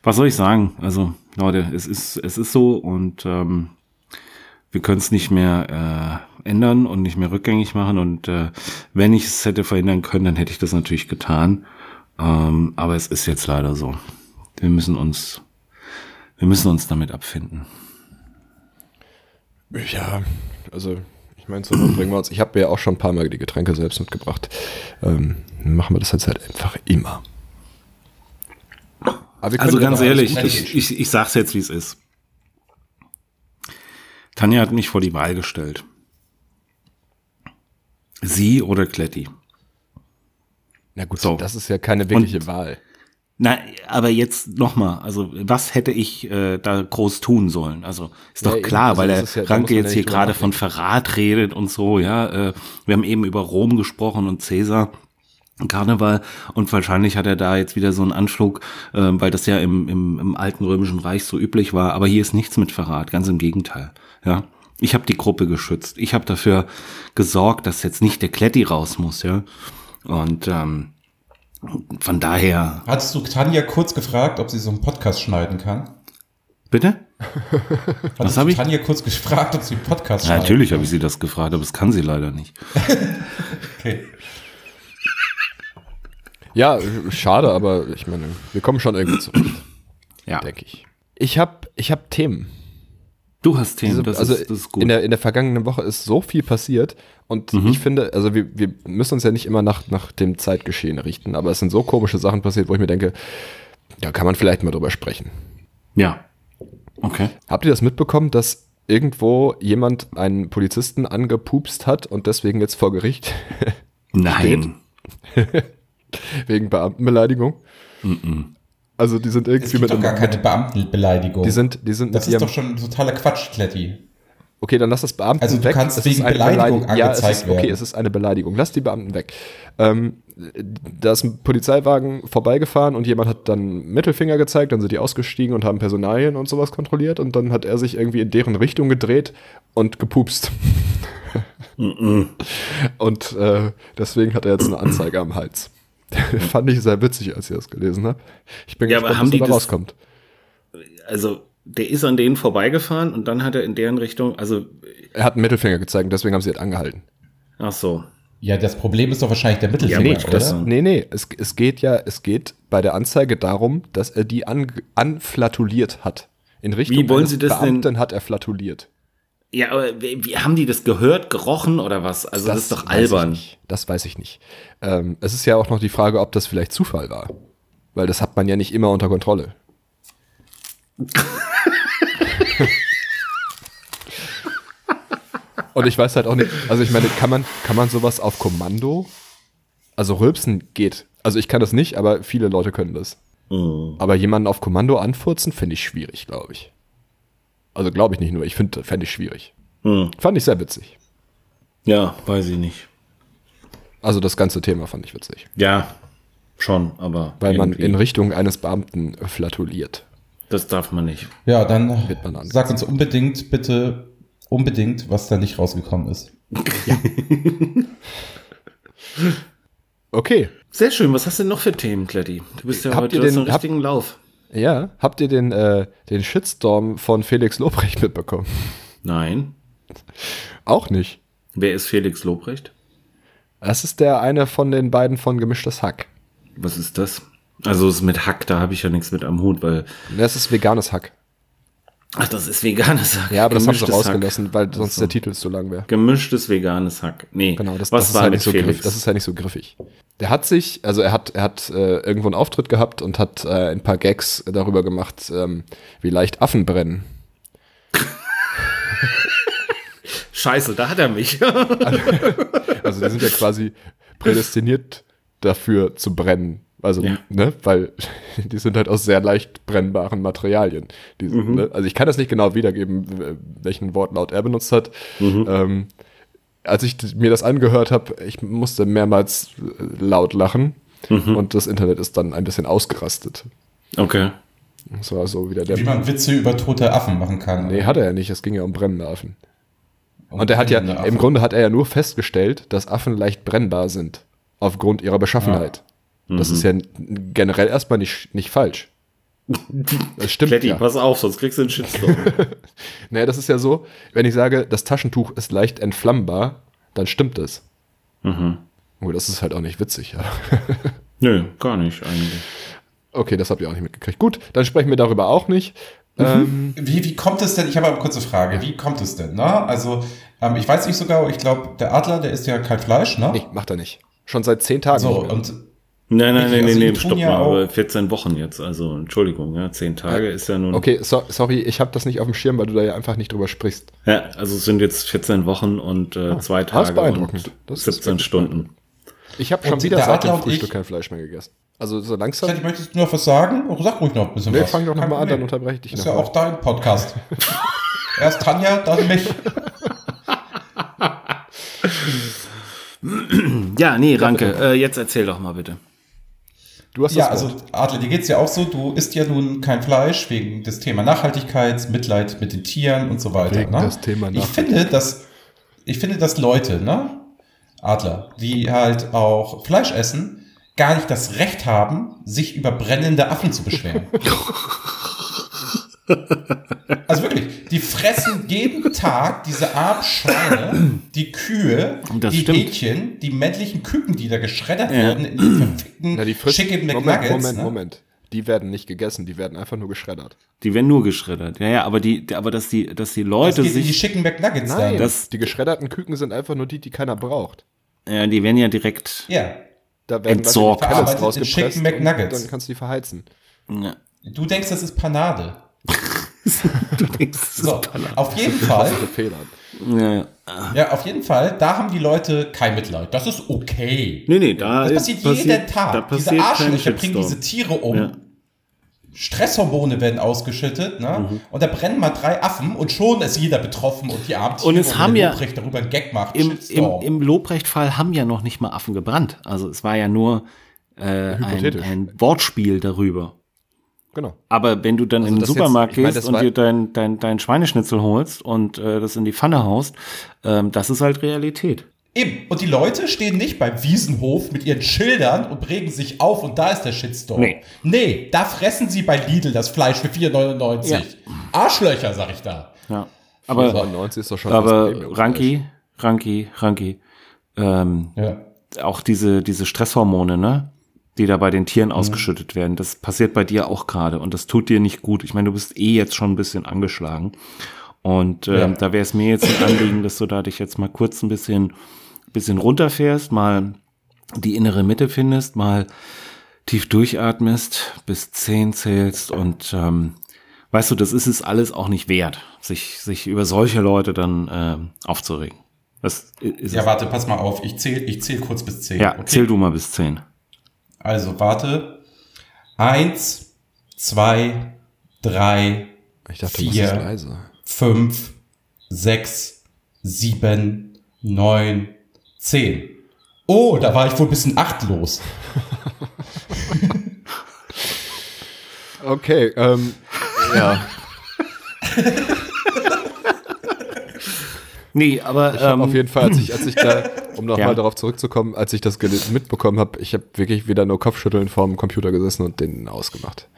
was soll ich sagen? Also, Leute, es ist, es ist so und ähm, wir können es nicht mehr äh, ändern und nicht mehr rückgängig machen. Und äh, wenn ich es hätte verhindern können, dann hätte ich das natürlich getan. Ähm, aber es ist jetzt leider so. Wir müssen uns, wir müssen uns damit abfinden.
Ja, also ich meine, so bringen wir uns. Ich habe mir ja auch schon ein paar Mal die Getränke selbst mitgebracht. Ähm, machen wir das jetzt halt einfach immer.
Also ganz ehrlich, ich, ich, ich sag's jetzt, wie es ist. Tanja hat mich vor die Wahl gestellt. Sie oder Kletti.
Na gut,
So.
das ist ja keine wirkliche Wahl.
Na, aber jetzt nochmal, also was hätte ich äh, da groß tun sollen? Also ist doch
Ja, eben,
klar,
also
weil der
ja-
Ranke jetzt hier gerade von Verrat redet und so, ja. Äh, wir haben eben über Rom gesprochen und Cäsar. Karneval und wahrscheinlich hat er da jetzt wieder so einen Anflug, äh, weil das ja im, im, im alten römischen Reich so üblich war. Aber hier ist nichts mit Verrat, ganz im Gegenteil. Ja, ich habe die Gruppe geschützt. Ich habe dafür gesorgt, dass jetzt nicht der Kletti raus muss. Ja, und ähm, Von daher.
Hattest du Tanja kurz gefragt, ob sie so einen Podcast schneiden kann?
Bitte?
Hattest
hab
du
ich?
Tanja kurz gefragt, ob sie einen Podcast
Ja,
schneiden
natürlich habe ich sie das gefragt, aber das kann sie leider nicht.
Okay.
Ja, schade, aber ich meine, wir kommen schon irgendwie zurecht,
Ja.
denke ich. Ich habe ich hab Themen.
Du hast Themen,
Diese-
das,
also
ist, das ist gut.
In, der, in der vergangenen Woche ist so viel passiert und
Mhm.
ich finde, also wir, wir müssen uns ja nicht immer nach, nach dem Zeitgeschehen richten, aber es sind so komische Sachen passiert, wo ich mir denke, da kann man vielleicht mal drüber sprechen.
ja. Okay.
Habt ihr das mitbekommen, dass irgendwo jemand einen Polizisten angepupst hat und deswegen jetzt vor Gericht
Nein.
wegen Beamtenbeleidigung? Also die sind
Es
irgendwie
gibt
mit
doch gar keine Beamtenbeleidigung.
die sind, die sind
das ist doch schon totaler Quatsch, Kletti.
Okay, dann lass das Beamten
Also du
weg.
kannst
Es
wegen
ist eine
Beleidigung
Beleidigung. Ja, es
angezeigt
ist, okay, es ist eine Beleidigung. Lass die Beamten weg. Ähm, da ist ein Polizeiwagen vorbeigefahren und jemand hat dann Mittelfinger gezeigt, dann sind die ausgestiegen und haben Personalien und sowas kontrolliert und dann hat er sich irgendwie in deren Richtung gedreht und gepupst. und äh, deswegen hat er jetzt eine Anzeige am Hals. Fand ich sehr witzig, als ich das gelesen habe. Ich bin
Ja, aber
gespannt,
haben
was
die
da
das-
rauskommt.
Also, der ist an denen vorbeigefahren und dann hat er in deren Richtung, also,
Er hat einen Mittelfinger gezeigt und deswegen haben sie ihn angehalten.
ach so.
Ja, das Problem ist doch wahrscheinlich der Mittelfinger,
nee,
oder?
das-
Nee, nee, es, es geht ja, es geht bei der Anzeige darum, dass er die an, anflatuliert hat. In Richtung
Wie wollen
eines
Sie das denn-
Beamten hat er flatuliert.
Ja, aber wie, haben die das gehört, gerochen oder was? Also, das, ist doch
weiß
albern.
nicht. Das weiß ich nicht. Ähm, es ist ja auch noch die Frage, ob das vielleicht Zufall war. Weil das hat man ja nicht immer unter Kontrolle. Und ich weiß halt auch nicht, also ich meine, kann man, kann man sowas auf Kommando? Also Rülpsen geht. Also ich kann das nicht, aber viele Leute können das.
Mhm.
Aber jemanden auf Kommando anfurzen, finde ich schwierig, glaube ich. Also glaube ich nicht nur, ich finde, fände ich schwierig.
Hm.
Fand ich sehr witzig.
Ja, weiß ich nicht.
Also das ganze Thema fand ich witzig.
Ja, schon, aber.
Weil man
irgendwie-
in Richtung eines Beamten flatuliert.
Das darf man nicht.
Ja, dann
Wird man
sag uns unbedingt, bitte, unbedingt, was da nicht rausgekommen ist.
Okay.
Sehr schön. Was hast du denn noch für Themen, Kletti? Du bist ja
Habt
heute
den-
richtigen Lauf.
Ja, habt ihr den, äh, den Shitstorm von Felix Lobrecht mitbekommen?
Nein.
Auch nicht.
Wer ist Felix Lobrecht?
Das ist der eine von den beiden von Gemischtes Hack.
Was ist das? Also, es mit Hack, da habe ich ja nichts mit am Hut, weil.
Das ist veganes Hack.
Ach, das ist veganes Hack.
Ja, aber das haben sie rausgelassen, weil sonst
so.
der Titel zu lang wäre.
Gemischtes veganes Hack. Nee,
Genau, das,
was
das, ist
war
halt
mit
nicht so
Felix?
das ist halt nicht so griffig. Der hat sich, also er hat, er hat äh, irgendwo einen Auftritt gehabt und hat äh, ein paar Gags darüber gemacht, ähm, wie leicht Affen brennen.
Scheiße, da hat er mich.
Also die sind ja quasi prädestiniert dafür zu brennen. Also,
Ja.
ne, weil die sind halt aus sehr leicht brennbaren Materialien. Die,
Mhm.
ne? Also ich kann das nicht genau wiedergeben, welchen Wortlaut er benutzt hat.
Mhm.
Ähm, als ich mir das angehört habe, ich musste mehrmals äh, laut lachen
Mhm.
und das Internet ist dann ein bisschen ausgerastet.
okay.
Das war so wieder der.
Wie man Witze über tote Affen machen kann.
Nee, hat er ja nicht. Es ging ja um brennende Affen. Und er hat ja,
brennende
im
Affen.
Grunde hat er ja nur festgestellt, dass Affen leicht brennbar sind. Aufgrund ihrer Beschaffenheit. Das ist ja generell erstmal nicht, nicht falsch. Das stimmt
Kletti,
ja.
pass auf, sonst kriegst du einen Shitstorm.
Naja, das ist ja so, wenn ich sage, das Taschentuch ist leicht entflammbar, dann stimmt es.
mhm.
Oh, das ist halt auch nicht witzig, ja.
Nö, gar nicht eigentlich.
Okay, das habt ihr auch nicht mitgekriegt. Gut, dann sprechen wir darüber auch nicht.
Mhm.
Ähm,
Wie, wie kommt es denn, ich habe aber eine kurze Frage, wie kommt es denn, ne? Also, ähm, ich weiß nicht sogar, ich glaube, der Adler, der isst ja kein Fleisch, ne?
nee, macht er nicht. Schon seit zehn Tagen.
So,
nicht mehr.
und
Nein, nein, nein,
also
nein, nee, stopp
ja
mal,
auch-
aber 14 Wochen jetzt, also Entschuldigung, ja, 10 Tage ist ja nun.
okay, so, sorry, ich habe das nicht auf dem Schirm, weil du da ja einfach nicht drüber sprichst.
Ja, also es sind jetzt 14 Wochen und äh, zwei
das ist
Tage
beeindruckend.
und
Das ist
17
wirklich
Stunden.
Ich habe schon wieder
der
seit dem Frühstück
ich-
kein Fleisch mehr gegessen. Also so langsam.
Vielleicht möchtest du noch was sagen? Oh, Sag ruhig noch ein bisschen
Nee,
was.
fang doch noch
Kein
mal an, dann unterbreche ich dich
Ist
noch
ja
mal.
auch dein Podcast. Erst Tanja, dann mich.
Ja, nee, Ranke, äh, jetzt erzähl doch mal bitte.
Du hast
Ja,
das
also. Adler, dir geht's ja auch so, du isst ja nun kein Fleisch wegen des Thema Nachhaltigkeit, Mitleid mit den Tieren und so weiter.
Wegen
ne?
des Thema
ich finde, dass ich finde, dass Leute, ne, Adler, die halt auch Fleisch essen, gar nicht das Recht haben, sich über brennende Affen zu beschweren. Also wirklich, die fressen jeden Tag diese Art Schweine, die Kühe,
Das
die
stimmt.
Hähnchen, die männlichen Küken, die da geschreddert
Ja.
werden in die verfickten
Na, die frisch,
Chicken
Moment,
McNuggets.
Moment,
ne?
Moment. Die werden nicht gegessen, die werden einfach nur geschreddert.
Die werden nur geschreddert. Ja, ja, aber die, aber dass die, dass die
Das
Leute
geht in die
sich,
Chicken McNuggets
Nein,
dann.
das-
die geschredderten Küken sind einfach nur die, die keiner braucht.
ja, die werden ja direkt,
Ja.
Da werden
Entsorgt.
Pellets
Verarbeitet in
rausgepresst
Chicken McNuggets.
und dann kannst du die verheizen.
ja,
Du denkst, das ist Panade.
Du denkst, das ist
So, auf jeden Fall,
ja, ja.
ja, auf jeden Fall, da haben die Leute kein Mitleid. Das ist okay.
Nee, nee, da
Das
ist-
passiert jeden
da
Tag.
passiert
Diese Arschlöcher bringen diese Tiere um.
Ja.
Stresshormone werden ausgeschüttet, ne?
Mhm.
Und da brennen mal drei Affen und schon ist jeder betroffen und die Tiere
Und es haben
der
ja-
Lobrecht darüber einen Gag macht.
Im, im,
Shitstorm.
im Lobrecht-Fall haben ja noch nicht mal Affen gebrannt. Also es war ja nur äh, ein, ein Wortspiel darüber.
Genau.
Aber wenn du dann in den
jetzt-
Supermarkt
ich mein,
gehst
das
und dir dein, dein, dein Schweineschnitzel holst und äh, das in die Pfanne haust, ähm, das ist halt Realität.
Eben. Und die Leute stehen nicht beim Wiesenhof mit ihren Schildern und regen sich auf und da ist der Shitstorm.
Nee.
Nee, da fressen sie bei Lidl das Fleisch für 4,99.
Ja.
Arschlöcher, sag ich da.
Ja. Aber,
99 ist doch schon
aber. Ranki, Ranki, Ranki, ähm,
Ja.
auch diese, diese Stresshormone, ne? Die da bei den
Mhm.
Tieren ausgeschüttet werden, das passiert bei dir auch gerade und das tut dir nicht gut. Ich meine, du bist eh jetzt schon ein bisschen angeschlagen. Und ähm,
Ja.
da wäre es mir jetzt ein Anliegen, dass du da dich jetzt mal kurz ein bisschen, bisschen runterfährst, mal die innere Mitte findest, mal tief durchatmest, bis zehn zählst und ähm, weißt du, das ist es alles auch nicht wert, sich, sich über solche Leute dann ähm, aufzuregen. Das ist
Ja, warte, pass mal auf. Ich zähle ich zähl kurz bis 10.
Ja, zähl du mal bis zehn.
Also, warte. Eins, zwei, drei,
Ich dachte,
Vier. fünf, sechs, sieben, neun, zehn. Oh, da war ich wohl ein bisschen achtlos.
Okay, ähm, ja.
Nee, aber
Ich
ähm,
auf jeden Fall, als ich, als ich da, um nochmal
Ja.
darauf zurückzukommen, als ich das mitbekommen habe, ich habe wirklich wieder nur Kopfschütteln vorm Computer gesessen und den ausgemacht.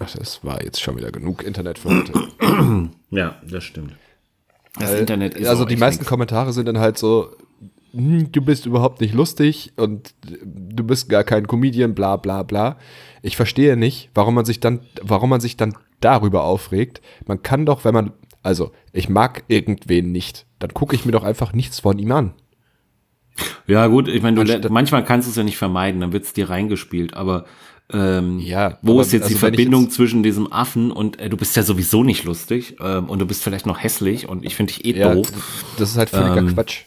Ach, das war jetzt schon wieder genug Internet für heute.
ja, das stimmt. Das Internet ist
also
auch
die meisten
nix.
Kommentare sind dann halt so, "Hm, du bist überhaupt nicht lustig und du bist gar kein Comedian, bla bla bla. Ich verstehe nicht, warum man sich dann, warum man sich dann darüber aufregt. Man kann doch, wenn man, also ich mag irgendwen nicht, dann gucke ich mir doch einfach nichts von ihm an.
Ja, gut, ich meine, manchmal kannst du es ja nicht vermeiden, dann wird's dir reingespielt, aber ähm,
Ja,
wo
aber
ist jetzt
also
die Verbindung
jetzt-
zwischen diesem Affen und äh, du bist ja sowieso nicht lustig ähm, und du bist vielleicht noch hässlich und ich finde dich eh
Ja,
doof.
das ist halt völliger
Ähm,
Quatsch.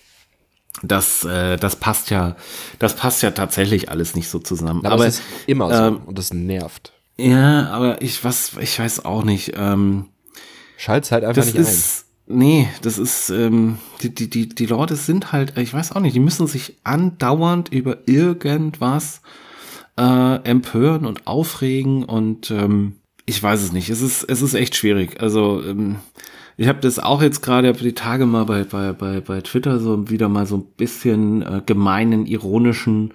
Das, äh, das passt ja, das passt ja tatsächlich alles nicht so zusammen.
Aber,
aber
es ist immer so
ähm,
und das nervt.
ja, aber ich was, ich weiß auch nicht. Ähm,
Schalt's halt einfach
das
nicht
ist, nee, das ist, ähm, die, die, die, die Leute sind halt, ich weiß auch nicht, die müssen sich andauernd über irgendwas äh, empören und aufregen und ähm, ich weiß es nicht. Es ist, es ist echt schwierig. Also ähm, ich habe das auch jetzt gerade hab die Tage mal bei, bei, bei, bei Twitter so wieder mal so ein bisschen äh, gemeinen, ironischen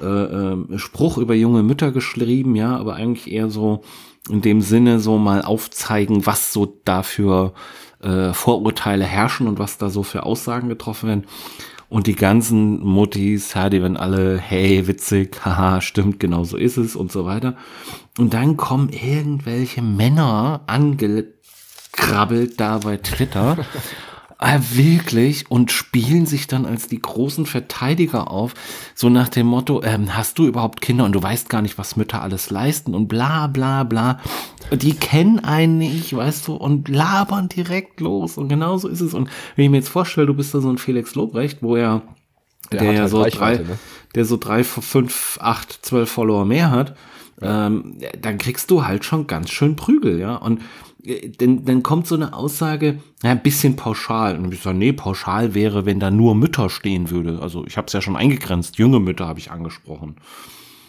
äh, ähm, Spruch über junge Mütter geschrieben, ja, aber eigentlich eher so in dem Sinne so mal aufzeigen, was so dafür äh, Vorurteile herrschen und was da so für Aussagen getroffen werden. Und die ganzen Muttis, ja, die werden alle, hey, witzig, haha, stimmt, genau so ist es und so weiter. Und dann kommen irgendwelche Männer angekrabbelt da bei Twitter. äh, wirklich und spielen sich dann als die großen Verteidiger auf, so nach dem Motto, ähm, hast du überhaupt Kinder und du weißt gar nicht, was Mütter alles leisten und bla bla bla. Die kennen einen nicht, weißt du, und labern direkt los und genau so ist es. Und wenn ich mir jetzt vorstelle, du bist da so ein Felix Lobrecht, wo er
Der
der,
halt
so drei,
ne?
der so drei, fünf, acht, zwölf Follower mehr hat, ähm, dann kriegst du halt schon ganz schön Prügel, ja. Und dann, dann kommt so eine Aussage, ja, ein bisschen pauschal. Und ich sage, nee, pauschal wäre, wenn da nur Mütter stehen würde. Also ich habe es ja schon eingegrenzt, junge Mütter habe ich angesprochen.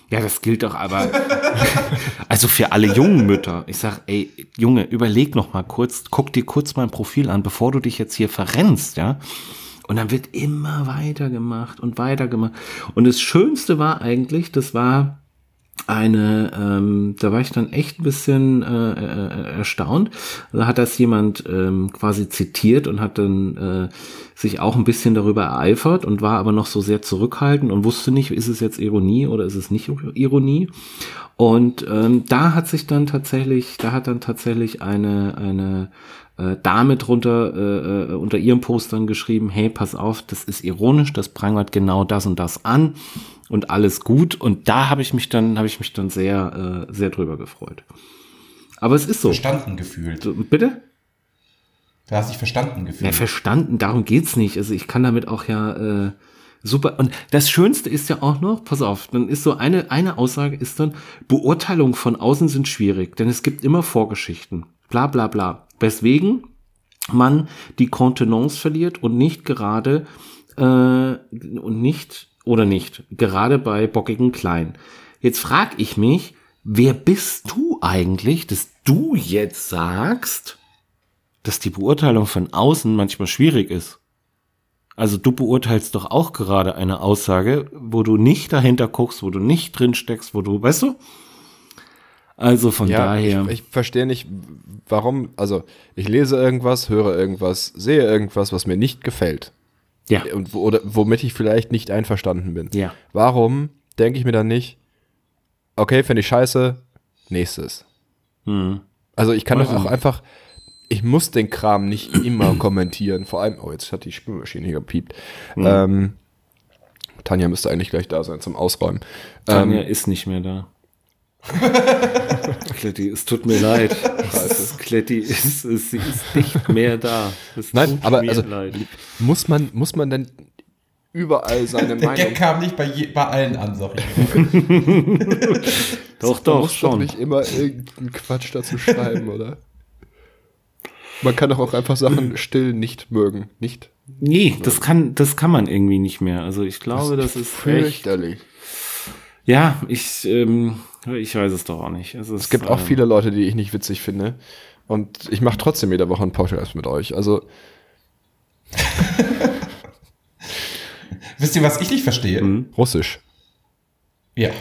Ja, das gilt doch aber. also für alle jungen Mütter. Ich sag, ey, Junge, überleg noch mal kurz, guck dir kurz mein Profil an, bevor du dich jetzt hier verrennst, ja. Und dann wird immer weitergemacht und weitergemacht. Und das Schönste war eigentlich, das war eine, ähm, da war ich dann echt ein bisschen äh, äh, erstaunt. Da hat das jemand ähm, quasi zitiert und hat dann äh, sich auch ein bisschen darüber ereifert und war aber noch so sehr zurückhaltend und wusste nicht, ist es jetzt Ironie oder ist es nicht Ironie. Und ähm, da hat sich dann tatsächlich, da hat dann tatsächlich eine eine äh, Dame drunter äh, äh, unter ihrem Postern geschrieben, hey, pass auf, das ist ironisch, das prangert genau das und das an und alles gut. Und da habe ich mich dann, habe ich mich dann sehr, äh, sehr drüber gefreut. Aber es ist so.
Verstanden gefühlt.
Bitte?
Da hast dich verstanden gefühlt.
Ja, verstanden, darum geht's nicht. Also ich kann damit auch ja äh, super. Und das Schönste ist ja auch noch, pass auf, dann ist so eine, eine Aussage ist dann, Beurteilungen von außen sind schwierig, denn es gibt immer Vorgeschichten. Bla bla bla. Weswegen man die Kontenance verliert und nicht gerade äh, und nicht oder nicht, gerade bei bockigen Klein. Jetzt frag ich mich, wer bist du eigentlich, dass du jetzt sagst, dass die Beurteilung von außen manchmal schwierig ist? Also du beurteilst doch auch gerade eine Aussage, wo du nicht dahinter guckst, wo du nicht drin steckst, wo du, weißt du? Also von
Ja,
daher.
ich, ich verstehe nicht, warum, also ich lese irgendwas, höre irgendwas, sehe irgendwas, was mir nicht gefällt.
ja.
Und wo, oder womit ich vielleicht nicht einverstanden bin.
Ja.
Warum denke ich mir dann nicht, okay, finde ich scheiße, nächstes.
Hm.
Also ich kann doch auch einfach, ich muss den Kram nicht immer kommentieren. Vor allem, oh, jetzt hat die Spülmaschine hier gepiept.
Hm.
Ähm, Tanja müsste eigentlich gleich da sein zum Ausräumen.
Tanja
Ähm,
ist nicht mehr da. Kletti, es tut mir leid. Kletti ist, ist, sie ist nicht mehr da. Es
Nein,
tut
aber
mir
also
leid.
muss man, muss man denn überall seine
Der
Meinung
Gag kam nicht bei, je, bei allen an, sag ich.
Doch,
Man
doch,
muss
schon.
doch nicht immer irgendeinen Quatsch dazu schreiben, oder? Man kann doch auch einfach Sachen still nicht mögen. Nicht?
Nee, das kann, das kann man irgendwie nicht mehr. Also ich glaube, das, ist echt. Ja, ich, ähm, ich weiß es doch auch nicht. Es, ist,
Es gibt auch
ähm,
viele Leute, die ich nicht witzig finde. Und ich mache trotzdem jede Woche einen Podcast mit euch. Also,
Wisst ihr, was ich nicht verstehe?
Mhm.
Russisch.
Ja.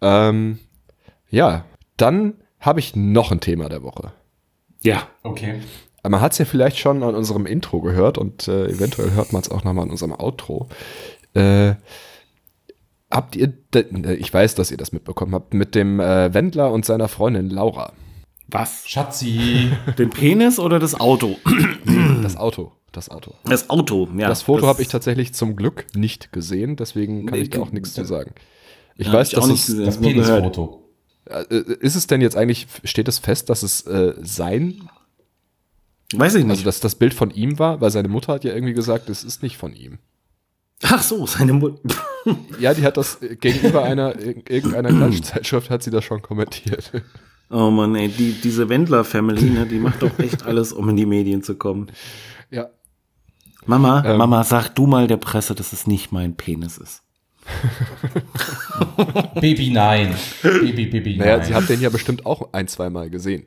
Ähm, ja, dann habe ich noch ein Thema der Woche.
Ja,
Okay.
Man hat es ja vielleicht schon an unserem Intro gehört und äh, eventuell hört man es auch nochmal an unserem Outro. Äh, habt ihr, äh, ich weiß, dass ihr das mitbekommen habt, mit dem äh, Wendler und seiner Freundin Laura.
was?
Schatzi.
Den Penis oder das Auto?
Das Auto, das Auto.
Das Auto, ja.
das Foto habe ich tatsächlich zum Glück nicht gesehen, deswegen kann
Nee,
ich da auch nichts zu sagen. Ich
Ja,
weiß,
ich auch
dass
nicht
es,
gesehen.
Das. Penisfoto.
äh, ist es denn jetzt eigentlich, steht es fest, dass es äh, sein,
Weiß ich nicht.
also dass das Bild von ihm war? Weil seine Mutter hat ja irgendwie gesagt, es ist nicht von ihm.
Ach so, seine Mutter.
Ja, die hat das äh, gegenüber einer ir- irgendeiner Klatschzeitschrift hat sie das schon kommentiert.
Oh Mann, ey, die, diese Wendler-Family, ne, die macht doch echt alles, um in die Medien zu kommen.
Ja.
Mama,
Ähm.
Mama, sag du mal der Presse, dass es nicht mein Penis ist.
Baby, nein. Baby, Baby,
Naja,
nein.
sie hat den ja bestimmt auch ein, zwei Mal gesehen.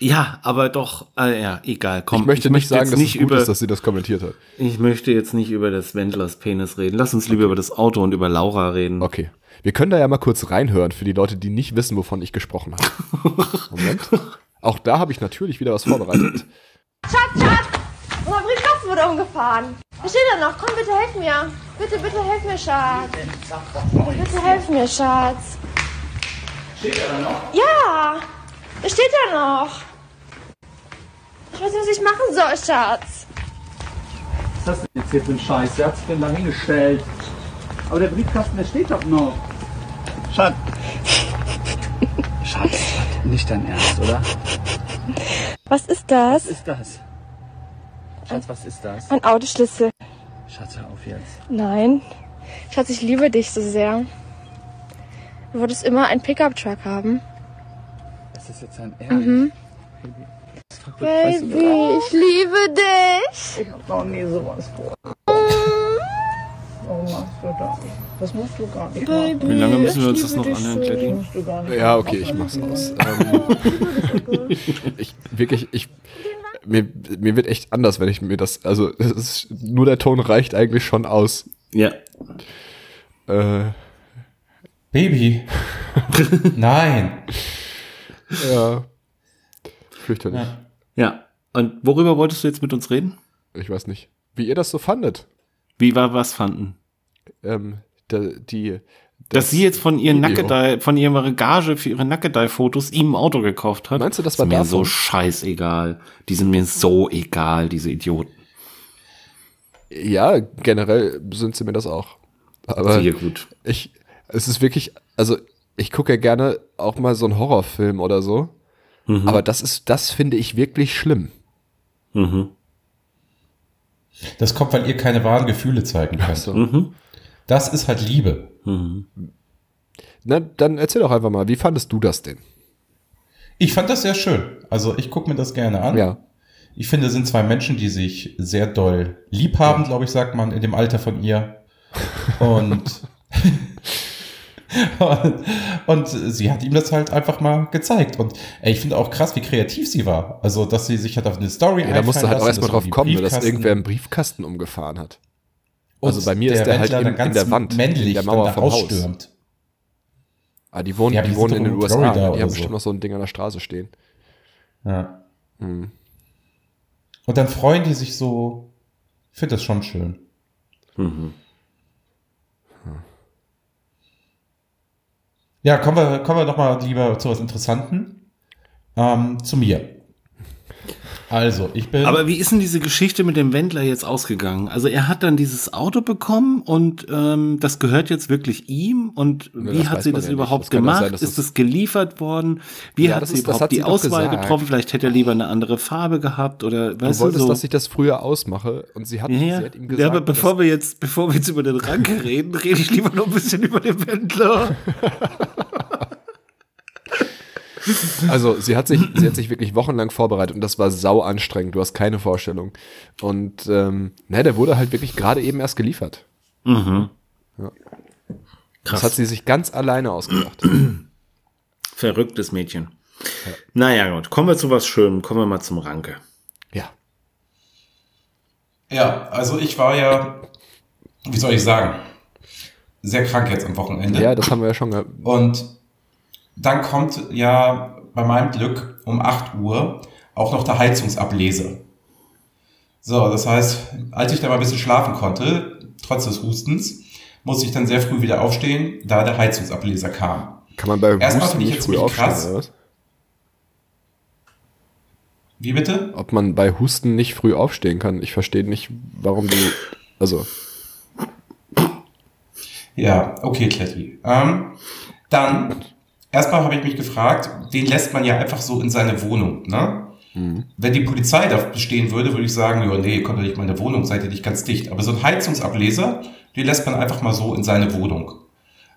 Ja, aber doch, äh, ja, egal. Komm,
Ich möchte nicht sagen, dass
nicht
es gut
über,
ist, dass sie das kommentiert hat.
ich möchte jetzt nicht über das Wendlers Penis reden. Lass uns lieber über das Auto und über Laura reden.
Okay. Wir können da ja mal kurz reinhören für die Leute, die nicht wissen, wovon ich gesprochen habe. Moment. Auch da habe ich natürlich wieder was vorbereitet.
Schatz, Schatz! Unser Briefkasten wurde umgefahren. Was steht da noch? Komm, bitte helf mir. Bitte, bitte helf mir, Schatz. Bitte helf mir, Schatz. Steht er da noch? Ja, es steht da noch. Ich weiß nicht, was ich machen soll, Schatz.
Was ist das denn jetzt hier für ein Scheiß? Wer hat sich denn da hingestellt? Aber der Briefkasten, der steht doch noch. Schatz. Schatz, nicht dein Ernst, oder?
Was ist das?
Was ist das? Schatz, was ist das?
Ein Autoschlüssel.
Schatz, hör auf jetzt.
Nein. Schatz, ich liebe dich so sehr. Du wolltest immer einen Pickup-Truck haben.
Das ist jetzt dein Ernst? Weißt du,
Baby, ich liebe dich.
Ich hab noch nie sowas vor. Warum machst du das? Das musst du gar nicht machen.
Wie lange müssen wir uns das noch anhören,
nicht
Ja, okay, ich mach's aus. Ähm, ich wirklich, ich mir, mir wird echt anders, wenn ich mir das, also es ist, nur der Ton reicht eigentlich schon aus.
Ja.
Äh,
Baby. Nein.
ja. Fürchterlich.
Ja.
Ja. Und worüber wolltest du jetzt mit uns reden?
Ich weiß nicht. Wie ihr das so fandet.
Wie war was fanden?
Ähm, die.
Dass
das
sie jetzt von ihren. Nackedei, von ihrer Gage für ihre Nackedei-Fotos ihm ein Auto gekauft hat.
Meinst du, das
ist
war
mir
davon?
so scheißegal. Die sind mir so egal, diese Idioten.
Ja, generell sind sie mir das auch. Aber
Sehr gut.
ich, es ist wirklich, also ich gucke ja gerne auch mal so einen Horrorfilm oder so.
Mhm.
Aber das ist, das finde ich wirklich schlimm.
Mhm.
Das kommt, weil ihr keine wahren Gefühle zeigen könnt.
So.
Mhm.
Das ist halt Liebe.
Na, dann erzähl doch einfach mal, wie fandest du das denn?
Ich fand das sehr schön. Also ich gucke mir das gerne an.
Ja.
Ich finde, es sind zwei Menschen, die sich sehr doll lieb haben, glaube ich, sagt man, in dem Alter von ihr. Und, und, und sie hat ihm das halt einfach mal gezeigt. Und ey, ich finde auch krass, wie kreativ sie war. Also, dass sie sich halt auf eine Story
Ja, da musst du halt auch erstmal drauf kommen,
irgendwie
dass irgendwer einen Briefkasten umgefahren hat.
Und
Also bei mir ist der halt
Wendler
in-
dann
in
ganz
der Wand,
männlich
in der Mauer vom Haus.
ausstürmt.
Ah, die wohnen,
Ja,
die wohnen in den
doch in
USA.
Florida
Die haben
so.
bestimmt noch so ein Ding an der Straße stehen.
Ja.
Hm.
Und dann freuen die sich so. Ich finde das schon schön.
Mhm.
Ja, kommen wir, kommen wir doch mal lieber zu was Interessanten. Ähm, zu mir. Also, ich bin.
Aber wie ist denn diese Geschichte mit dem Wendler jetzt ausgegangen? Also er hat dann dieses Auto bekommen und ähm, das gehört jetzt wirklich ihm. Und
Ne,
wie hat sie das
ja
überhaupt
Das ja
gemacht?
sein,
ist
das-
das geliefert worden? Wie
Ja,
hat sie
ist-
überhaupt
hat sie
die
doch
Auswahl
gesagt.
getroffen? Vielleicht hätte er lieber eine andere Farbe gehabt oder
Du
weißt du,
wolltest,
so.
dass ich das früher ausmache und sie hat,
ja,
sie
ja.
hat ihm gesagt,
ja, aber bevor wir jetzt, bevor wir jetzt über den Ranke reden, rede ich lieber noch ein bisschen über den Wendler.
Also sie hat sich, sie hat sich wirklich wochenlang vorbereitet und das war sau anstrengend. Du hast keine Vorstellung. Und ähm, ne, der wurde halt wirklich gerade eben erst geliefert.
Mhm.
Das
Krass.
hat sie sich ganz alleine ausgedacht.
Verrücktes Mädchen. Naja, gut. Kommen wir zu was Schönem. Kommen wir mal zum Ranke.
ja.
ja, also ich war ja, wie soll ich sagen, sehr krank jetzt am Wochenende.
Ja, das haben wir ja schon gehabt.
Und dann kommt ja bei meinem Glück um 8 Uhr auch noch der Heizungsableser. So, das heißt, als ich da mal ein bisschen schlafen konnte, trotz des Hustens, musste ich dann sehr früh wieder aufstehen, da der Heizungsableser kam.
Kann man bei
Erstmal
Husten
finde ich
nicht früh
ziemlich
aufstehen,
krass.
oder was?
Wie bitte?
Ob man bei Husten nicht früh aufstehen kann. Ich verstehe nicht, warum du. Also,
Ja, okay, Kletti. Ähm, dann, erstmal habe ich mich gefragt, den lässt man ja einfach so in seine Wohnung, ne? Wenn die Polizei da stehen würde, würde ich sagen, ja, nee, kommt doch nicht in meine Wohnung, seid ihr nicht ganz dicht. Aber so ein Heizungsableser, den lässt man einfach mal so in seine Wohnung.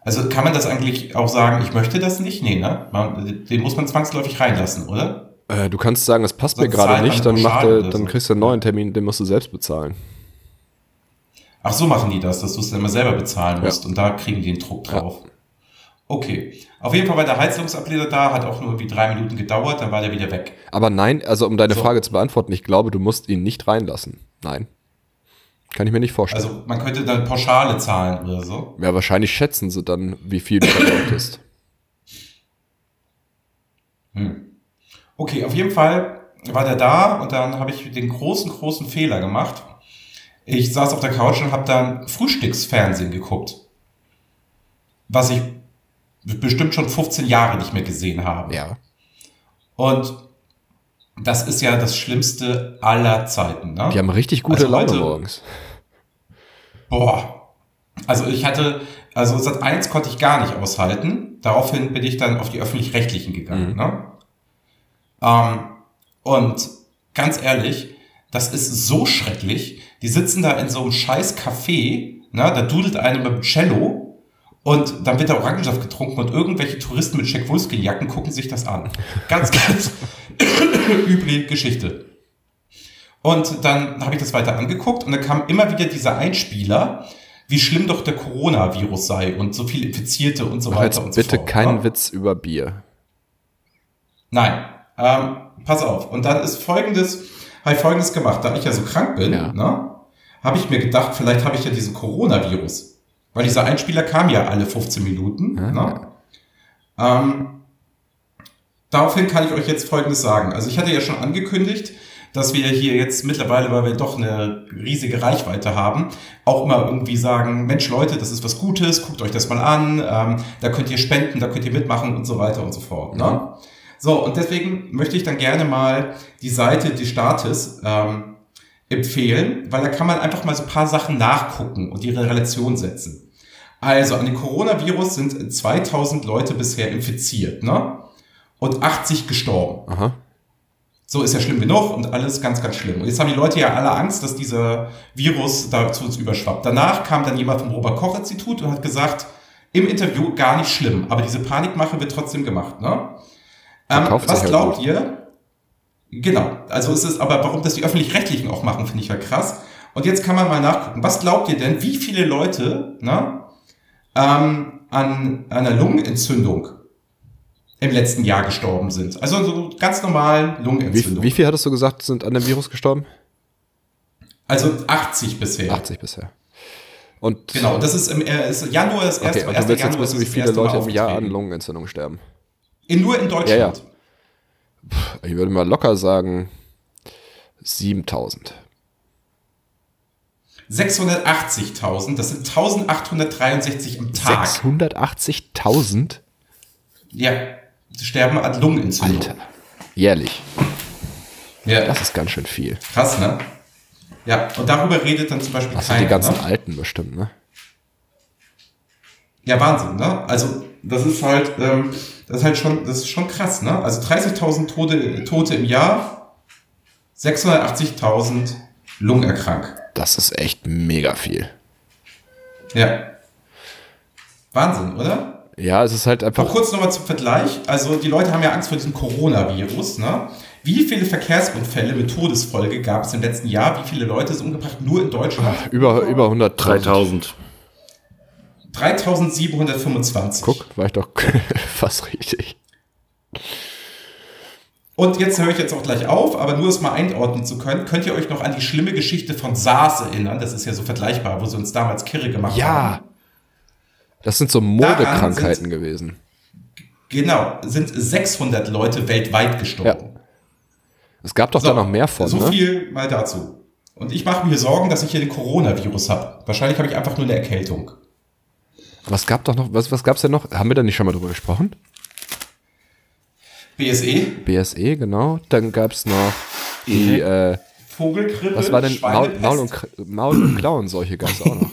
Also kann man das eigentlich auch sagen, ich möchte das nicht? Nee, ne? Man, den muss man zwangsläufig reinlassen, oder?
äh, du kannst sagen, es passt mir
Sonst
gerade
zahlt man
nicht, dann, macht er,
oder
dann kriegst du einen neuen Termin, den musst du selbst bezahlen.
Ach, so machen die das, dass du es dann immer selber bezahlen musst
Ja.
und da kriegen die den Druck drauf. Okay. Auf jeden Fall war der Heizungsableser da, hat auch nur irgendwie drei Minuten gedauert, dann war der wieder weg.
Aber nein, also um deine
So.
Frage zu beantworten, ich glaube, du musst ihn nicht reinlassen. Nein. Kann ich mir nicht vorstellen.
Also man könnte dann Pauschale zahlen oder so.
ja, wahrscheinlich schätzen sie dann, wie viel du verbrauchtest.
Okay, auf jeden Fall war der da und dann habe ich den großen, großen Fehler gemacht. Ich saß auf der Couch und habe dann Frühstücksfernsehen geguckt. Was ich bestimmt schon 15 Jahre nicht mehr gesehen habe.
Ja.
Und das ist ja das Schlimmste aller Zeiten. Ne?
Die haben richtig gute
Also
Laune
heute-
morgens.
Boah. Also ich hatte, also Sat 1 konnte ich gar nicht aushalten. Daraufhin bin ich dann auf die öffentlich-rechtlichen gegangen. Ne? Ähm, und ganz ehrlich, das ist so schrecklich. Die sitzen da in so einem scheiß Café, ne? da dudelt einer mit dem Cello und dann wird da Orangensaft getrunken und irgendwelche Touristen mit Jack Wolfskin-Jacken gucken sich das an. Ganz, ganz üble Geschichte. Und dann habe ich das weiter angeguckt und dann kam immer wieder dieser Einspieler, wie schlimm doch der Coronavirus sei und so viele Infizierte und so
Mach
weiter
jetzt
und so
bitte
fort.
keinen
ne?
Witz über Bier.
Nein. Ähm, pass auf. Und dann ist folgendes, habe ich folgendes gemacht. Da ich ja so krank bin,
Ja.
ne, habe ich mir gedacht, vielleicht habe ich ja diesen Coronavirus. Weil dieser Einspieler kam ja alle 15 Minuten. Ne? Ähm, daraufhin kann ich euch jetzt Folgendes sagen. Also ich hatte ja schon angekündigt, dass wir hier jetzt mittlerweile, weil wir doch eine riesige Reichweite haben, auch immer irgendwie sagen, Mensch Leute, das ist was Gutes, guckt euch das mal an, ähm, da könnt ihr spenden, da könnt ihr mitmachen und so weiter und so fort. Ne? So, und deswegen möchte ich dann gerne mal die Seite des Staates ähm, empfehlen, weil da kann man einfach mal so ein paar Sachen nachgucken und ihre Relation setzen. Also an dem Coronavirus sind 2000 Leute bisher infiziert, ne? Und 80 gestorben.
Aha.
So ist ja schlimm genug und alles ganz, ganz schlimm. Und jetzt haben die Leute ja alle Angst, dass dieser Virus da zu uns überschwappt. Danach kam dann jemand vom Robert-Koch-Institut und hat gesagt, im Interview gar nicht schlimm, aber diese Panikmache wird trotzdem gemacht. Ne? Ähm, was glaubt ihr? Genau, also es ist aber, warum das die Öffentlich-Rechtlichen auch machen, finde ich ja krass. Und jetzt kann man mal nachgucken. Was glaubt ihr denn, wie viele Leute ne, ähm, an einer Lungenentzündung im letzten Jahr gestorben sind? Also so ganz normalen
Wie,
Lungenentzündung.
wie viel hattest du gesagt, sind an dem Virus gestorben?
Also 80 bisher.
80 bisher. Und
Genau, das ist im äh, ist Januar das erste
okay, und du
erste
willst jetzt
Januar
wissen, wie viele Leute im Jahr an. Lungenentzündung sterben.
In, nur in Deutschland.
Ja, ja. Ich würde mal locker sagen 7000.
680.000, das sind 1863 am Tag.
680.000?
Ja, sie sterben an Lungenentzündung.
Alter. Jährlich.
Ja,
Das ist ganz schön viel.
krass, ne? Ja, und darüber redet dann zum Beispiel
Das sind
keiner.
die ganzen
ne?
Alten bestimmt, ne?
Ja, Wahnsinn, ne? Also, das ist halt, ähm, das ist halt schon, das ist schon krass, ne? Also 30.000 Tote, Tote im Jahr, 680.000 lungenerkrankt.
Das ist echt mega viel.
Ja. Wahnsinn, oder?
Ja, es ist halt
Noch
einfach.
kurz nochmal zum Vergleich. Also die Leute haben ja Angst vor diesem Coronavirus. Ne? Wie viele Verkehrsunfälle mit Todesfolge gab es im letzten Jahr? Wie viele Leute sind umgebracht nur in Deutschland?
Über, über 100.000.
3000.
3725.
Guck, war ich doch fast richtig.
Und jetzt höre ich jetzt auch gleich auf, aber nur es mal einordnen zu können, könnt ihr euch noch an die schlimme Geschichte von SARS erinnern? Das ist ja so vergleichbar, wo sie uns damals Kirre gemacht
Ja.
haben.
Das sind so Modekrankheiten gewesen.
Genau, sind 600 Leute weltweit gestorben.
Es gab doch da noch mehr von,
So
ne?
viel mal dazu. Und ich mache mir Sorgen, dass ich hier den Coronavirus habe. Wahrscheinlich habe ich einfach nur eine Erkältung.
Was gab doch noch, was, was gab's denn noch? Haben wir da nicht schon mal drüber gesprochen?
BSE,
BSE, genau. Dann gab's noch die, äh,
Vogelgrippe,
was war denn Maul. Maul, und, Maul und Klauenseuche gab's auch noch.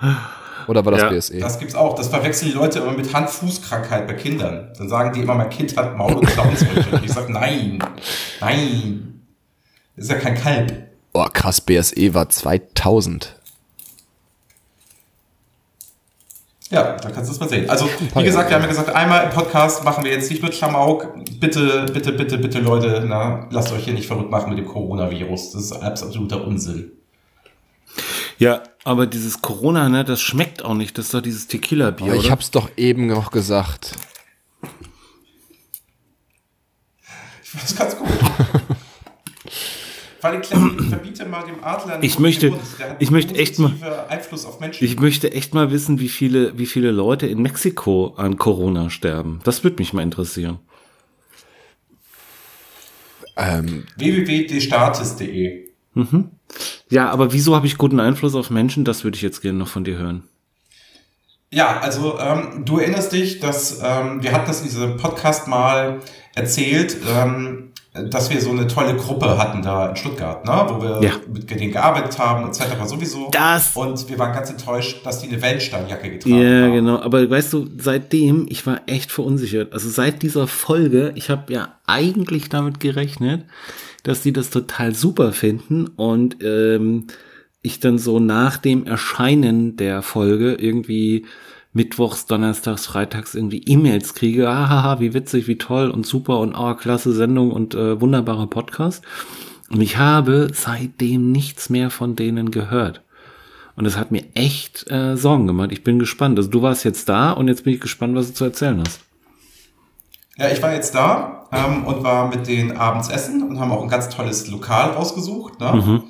Oder war das
Ja,
BSE?
Das gibt's auch. Das verwechseln die Leute immer mit Hand-Fuß-Krankheit bei Kindern. Dann sagen die immer, mein Kind hat Maul- und Klauenseuche. und ich sage, nein, nein. Das ist ja kein Kalb.
Oh, krass, BSE war 2000.
Ja, da kannst du es mal sehen. Also, wie gesagt, wir haben ja gesagt, einmal im Podcast machen wir jetzt nicht nur Klamauk. Bitte, bitte, bitte, bitte, Leute, na, lasst euch hier nicht verrückt machen mit dem Coronavirus. Das ist absoluter Unsinn.
Ja, aber dieses Corona, ne, das schmeckt auch nicht. Das ist doch dieses Tequila-Bier,
Aber ich
oder?
hab's doch eben noch gesagt.
Ich finde das ganz gut. Clem, ich verbiete mal dem Adler
Ich möchte- ich möchte echt mal-
Einfluss auf Menschen.
Ich möchte echt mal wissen, wie viele, wie viele Leute in Mexiko an Corona sterben. Das würde mich mal interessieren.
Ähm,
www.destatis.de
Ja, aber wieso habe ich guten Einfluss auf Menschen? Das würde ich jetzt gerne noch von dir hören.
Ja, also ähm, du erinnerst dich, dass ähm, wir hatten das in diesem Podcast mal erzählt, ähm, dass wir so eine tolle Gruppe hatten da in Stuttgart, ne? wo wir
Ja.
mit denen gearbeitet haben, etc. sowieso.
Das-
Und wir waren ganz enttäuscht, dass die eine Wellensteinjacke getragen
Ja,
haben.
genau. Aber weißt du, seitdem, ich war echt verunsichert. Also seit dieser Folge, ich habe ja eigentlich damit gerechnet, dass die das total super finden und ähm, ich dann so nach dem Erscheinen der Folge irgendwie mittwochs, donnerstags, freitags irgendwie E-Mails kriege, hahaha, wie witzig, wie toll und super und oh, klasse Sendung und äh, wunderbarer Podcast. Und ich habe seitdem nichts mehr von denen gehört. Und das hat mir echt äh, Sorgen gemacht. Ich bin gespannt. Also du warst jetzt da und jetzt bin ich gespannt, was du zu erzählen hast.
Ja, ich war jetzt da ähm, und war mit denen abends essen und haben auch ein ganz tolles Lokal rausgesucht. Ne?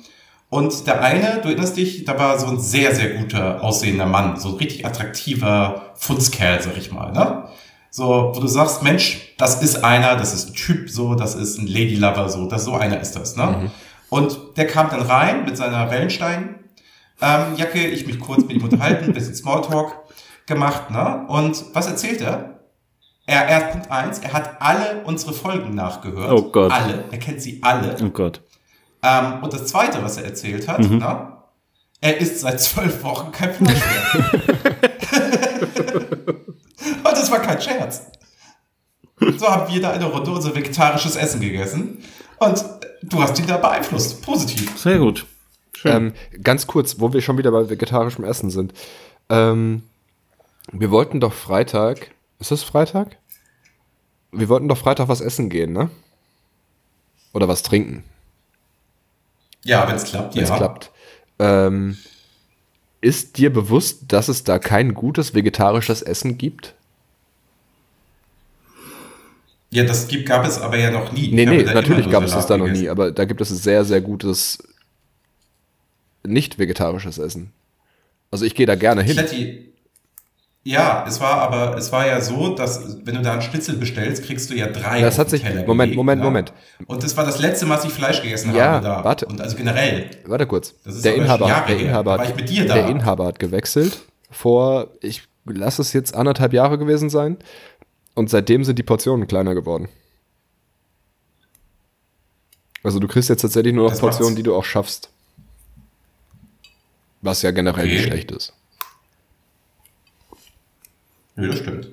Und der eine, du erinnerst dich, da war so ein sehr, sehr guter aussehender Mann, so ein richtig attraktiver Futzkerl, sag ich mal. Ne? So, wo du sagst, Mensch, das ist einer, das ist ein Typ, so, das ist ein Lady Lover, so, das so einer ist das. Ne? Und der kam dann rein mit seiner Wellenstein ähm, ich mich kurz mit ihm unterhalten, ein bisschen Smalltalk gemacht, ne? Und was erzählt er? Er, er Punkt eins, er hat alle unsere Folgen nachgehört.
Oh Gott.
Alle. Er kennt sie alle.
Oh Gott.
Ähm, und das zweite, was er erzählt hat,
Mhm.
ne? Er isst seit zwölf Wochen kein Fleisch mehr. und das war kein Scherz. So haben wir da eine Runde unser vegetarisches Essen gegessen. Und du hast ihn da beeinflusst. Positiv.
Sehr gut.
Ähm, ganz kurz, wo wir schon wieder bei vegetarischem Essen sind. Ähm, wir wollten doch Freitag, ist das Freitag? Wir wollten doch Freitag was essen gehen, ne? Oder was trinken,
Ja, wenn es klappt,
wenn es
ja.
klappt. Ähm, ist dir bewusst, dass es da kein gutes vegetarisches Essen gibt?
Ja, das gibt, gab es aber ja noch nie.
Nee,
Ich
nee, natürlich gab es das da noch nie, aber da gibt es sehr, sehr gutes nicht vegetarisches Essen. Also ich gehe da gerne hin.
Kletti, ja, es war aber, es war ja so, dass wenn du da einen Schnitzel bestellst, kriegst du ja drei.
Das hat sich- Moment,
gelegt,
Moment,
ne?
Moment.
Und das war das letzte Mal, dass ich Fleisch gegessen
Ja,
habe da.
warte.
Und also generell.
Warte kurz.
Das ist
Der
aber
Inhaber, der. Inhaber hat,
ich mit dir da.
der Inhaber hat gewechselt vor, ich lass es jetzt anderthalb Jahre gewesen sein. Und seitdem sind die Portionen kleiner geworden. Also du kriegst jetzt tatsächlich nur noch
Das
Portionen,
macht's-
die du auch schaffst. Was ja generell nicht
Okay.
schlecht ist.
Nö, das stimmt.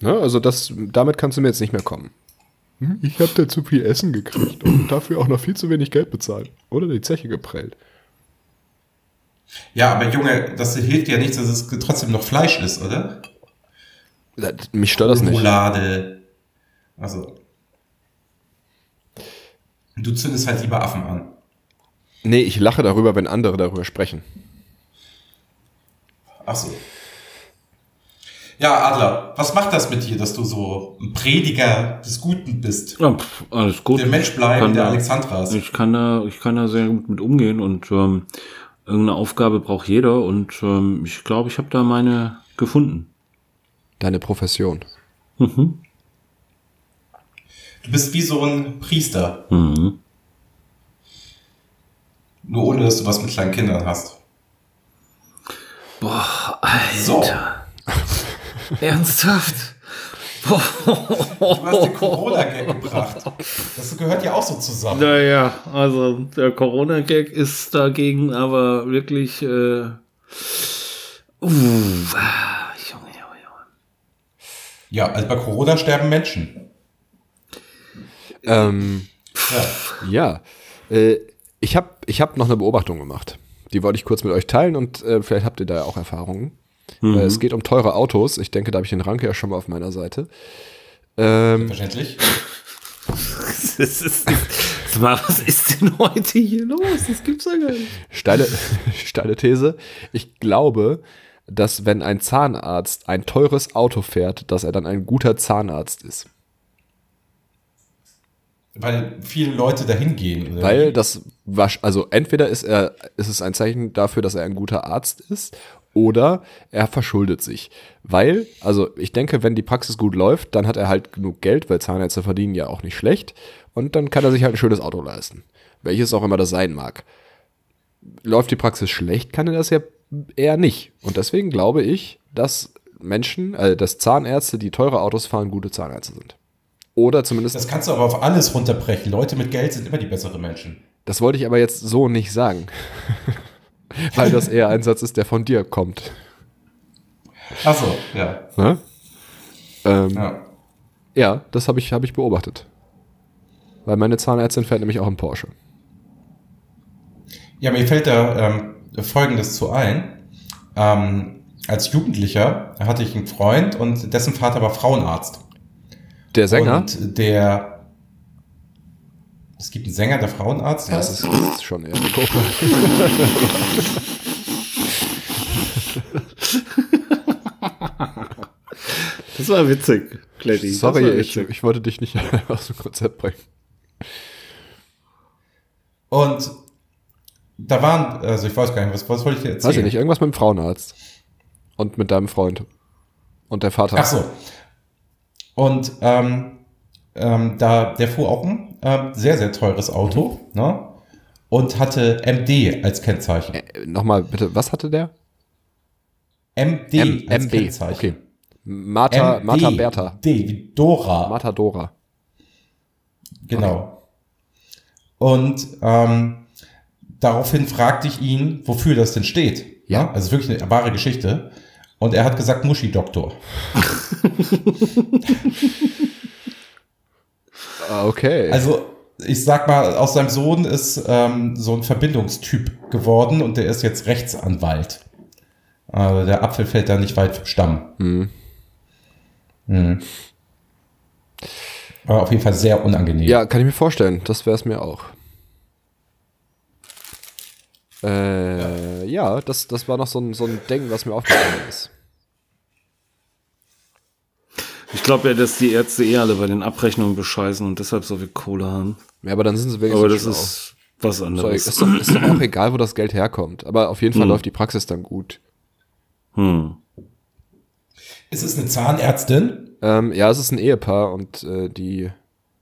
Ne? Also das, damit kannst du mir jetzt nicht mehr kommen. Hm, Ich habe da zu viel Essen gekriegt und dafür auch noch viel zu wenig Geld bezahlt. Oder die Zeche geprellt.
Ja, aber Junge, das hilft ja nichts, dass es trotzdem noch Fleisch ist, oder?
Das- Mich stört das nicht.
Roulade. Also. Du zündest halt lieber Affen an.
Nee, ich lache darüber, wenn andere darüber sprechen.
Ach so. Ja, Adler, was macht das mit dir, dass du so ein Prediger des Guten bist?
Ja, pf, alles gut.
Der Mensch bleiben, der
da-
Alexandras.
Ich kann da, ich kann da sehr gut mit umgehen und ähm, irgendeine Aufgabe braucht jeder und ähm, ich glaube, ich habe da meine gefunden.
Deine Profession.
Mhm.
Du bist wie so ein Priester,
Mhm.
nur ohne dass du was mit kleinen Kindern hast.
Boah, Alter.
So,
Ernsthaft?
du hast den Corona-Gag gebracht. Das gehört ja auch so zusammen.
Naja, also der Corona-Gag ist dagegen aber wirklich. Äh, uh, ah, Junge, Junge, Junge.
Ja, also bei Corona sterben Menschen.
Ähm,
Ja.
ja. Äh, ich habe ich hab noch eine Beobachtung gemacht. Die wollte ich kurz mit euch teilen und äh, vielleicht habt ihr da ja auch Erfahrungen. Äh, es geht um teure Autos. Ich denke, da habe ich den Ranke ja schon mal auf meiner Seite. Ähm,
Verständlich.
Das ist, Sag mal, was ist denn heute hier los? Das gibt's ja gar nicht.
steile, steile These. Ich glaube, dass wenn ein Zahnarzt ein teures Auto fährt, dass er dann ein guter Zahnarzt ist.
Weil viele Leute dahin gehen. oder?
Weil das also entweder ist er, ist es ein Zeichen dafür, dass er ein guter Arzt ist, oder er verschuldet sich. Weil, also ich denke, wenn die Praxis gut läuft, dann hat er halt genug Geld, weil Zahnärzte verdienen ja auch nicht schlecht. Und dann kann er sich halt ein schönes Auto leisten. Welches auch immer das sein mag. Läuft die Praxis schlecht, kann er das ja eher nicht. Und deswegen glaube ich, dass Menschen, äh, dass Zahnärzte, die teure Autos fahren, gute Zahnärzte sind. Oder zumindest
Das kannst du aber auf alles runterbrechen. Leute mit Geld sind immer die besseren Menschen.
Das wollte ich aber jetzt so nicht sagen. Weil das eher ein Satz ist, der von dir kommt.
Achso, ja.
Ne? Ähm, ja.
ja.
das habe ich, hab ich beobachtet. Weil meine Zahnärztin fährt nämlich auch einen Porsche.
Ja, mir fällt da ähm, Folgendes zu ein. Ähm, als Jugendlicher hatte ich einen Freund und dessen Vater war Frauenarzt.
Der Sänger,
Und der. Es gibt einen Sänger, der Frauenarzt
das
heißt.
ist, das ist schon eher eine.
Das war witzig. Das
Sorry,
war
ich,
witzig.
ich wollte dich nicht aus dem Konzept bringen.
Und da waren, also ich weiß gar nicht, was, was wollte ich dir erzählen?
Weiß ich nicht, irgendwas mit dem Frauenarzt. Und mit deinem Freund. Und der Vater.
Ach so. Und ähm, ähm, da, der fuhr auch ein ähm, sehr, sehr teures Auto, ne? Und hatte MD als Kennzeichen.
Äh, Nochmal bitte, was hatte der?
MD
M
als
MB.
Kennzeichen.
Okay. Martha,
MD,
Martha Bertha.
D wie Dora.
Martha Dora.
Genau. Und ähm, daraufhin fragte ich ihn, wofür das denn steht.
Ja.
Ja. Also wirklich eine wahre Geschichte. Und er hat gesagt, Muschi-Doktor.
Ah, Okay.
Also ich sag mal, aus seinem Sohn ist ähm, so ein Verbindungstyp geworden und der ist jetzt Rechtsanwalt. Also der Apfel fällt da nicht weit vom Stamm.
Hm.
Mhm. Aber auf jeden Fall sehr unangenehm.
ja, kann ich mir vorstellen. Das wäre es mir auch. Äh, ja, das, das war noch so ein, so ein Ding, was mir aufgefallen ist.
Ich glaube ja, dass die Ärzte eh alle bei den Abrechnungen bescheißen und deshalb so viel Kohle haben.
Ja, aber dann sind sie wenigstens
Aber das ist was
So,
anderes.
ist, doch, ist doch auch egal, wo das Geld herkommt. Aber auf jeden Fall
Hm.
läuft die Praxis dann gut.
Hm.
Ist es eine Zahnärztin?
Ähm, ja, es ist ein Ehepaar und äh, die,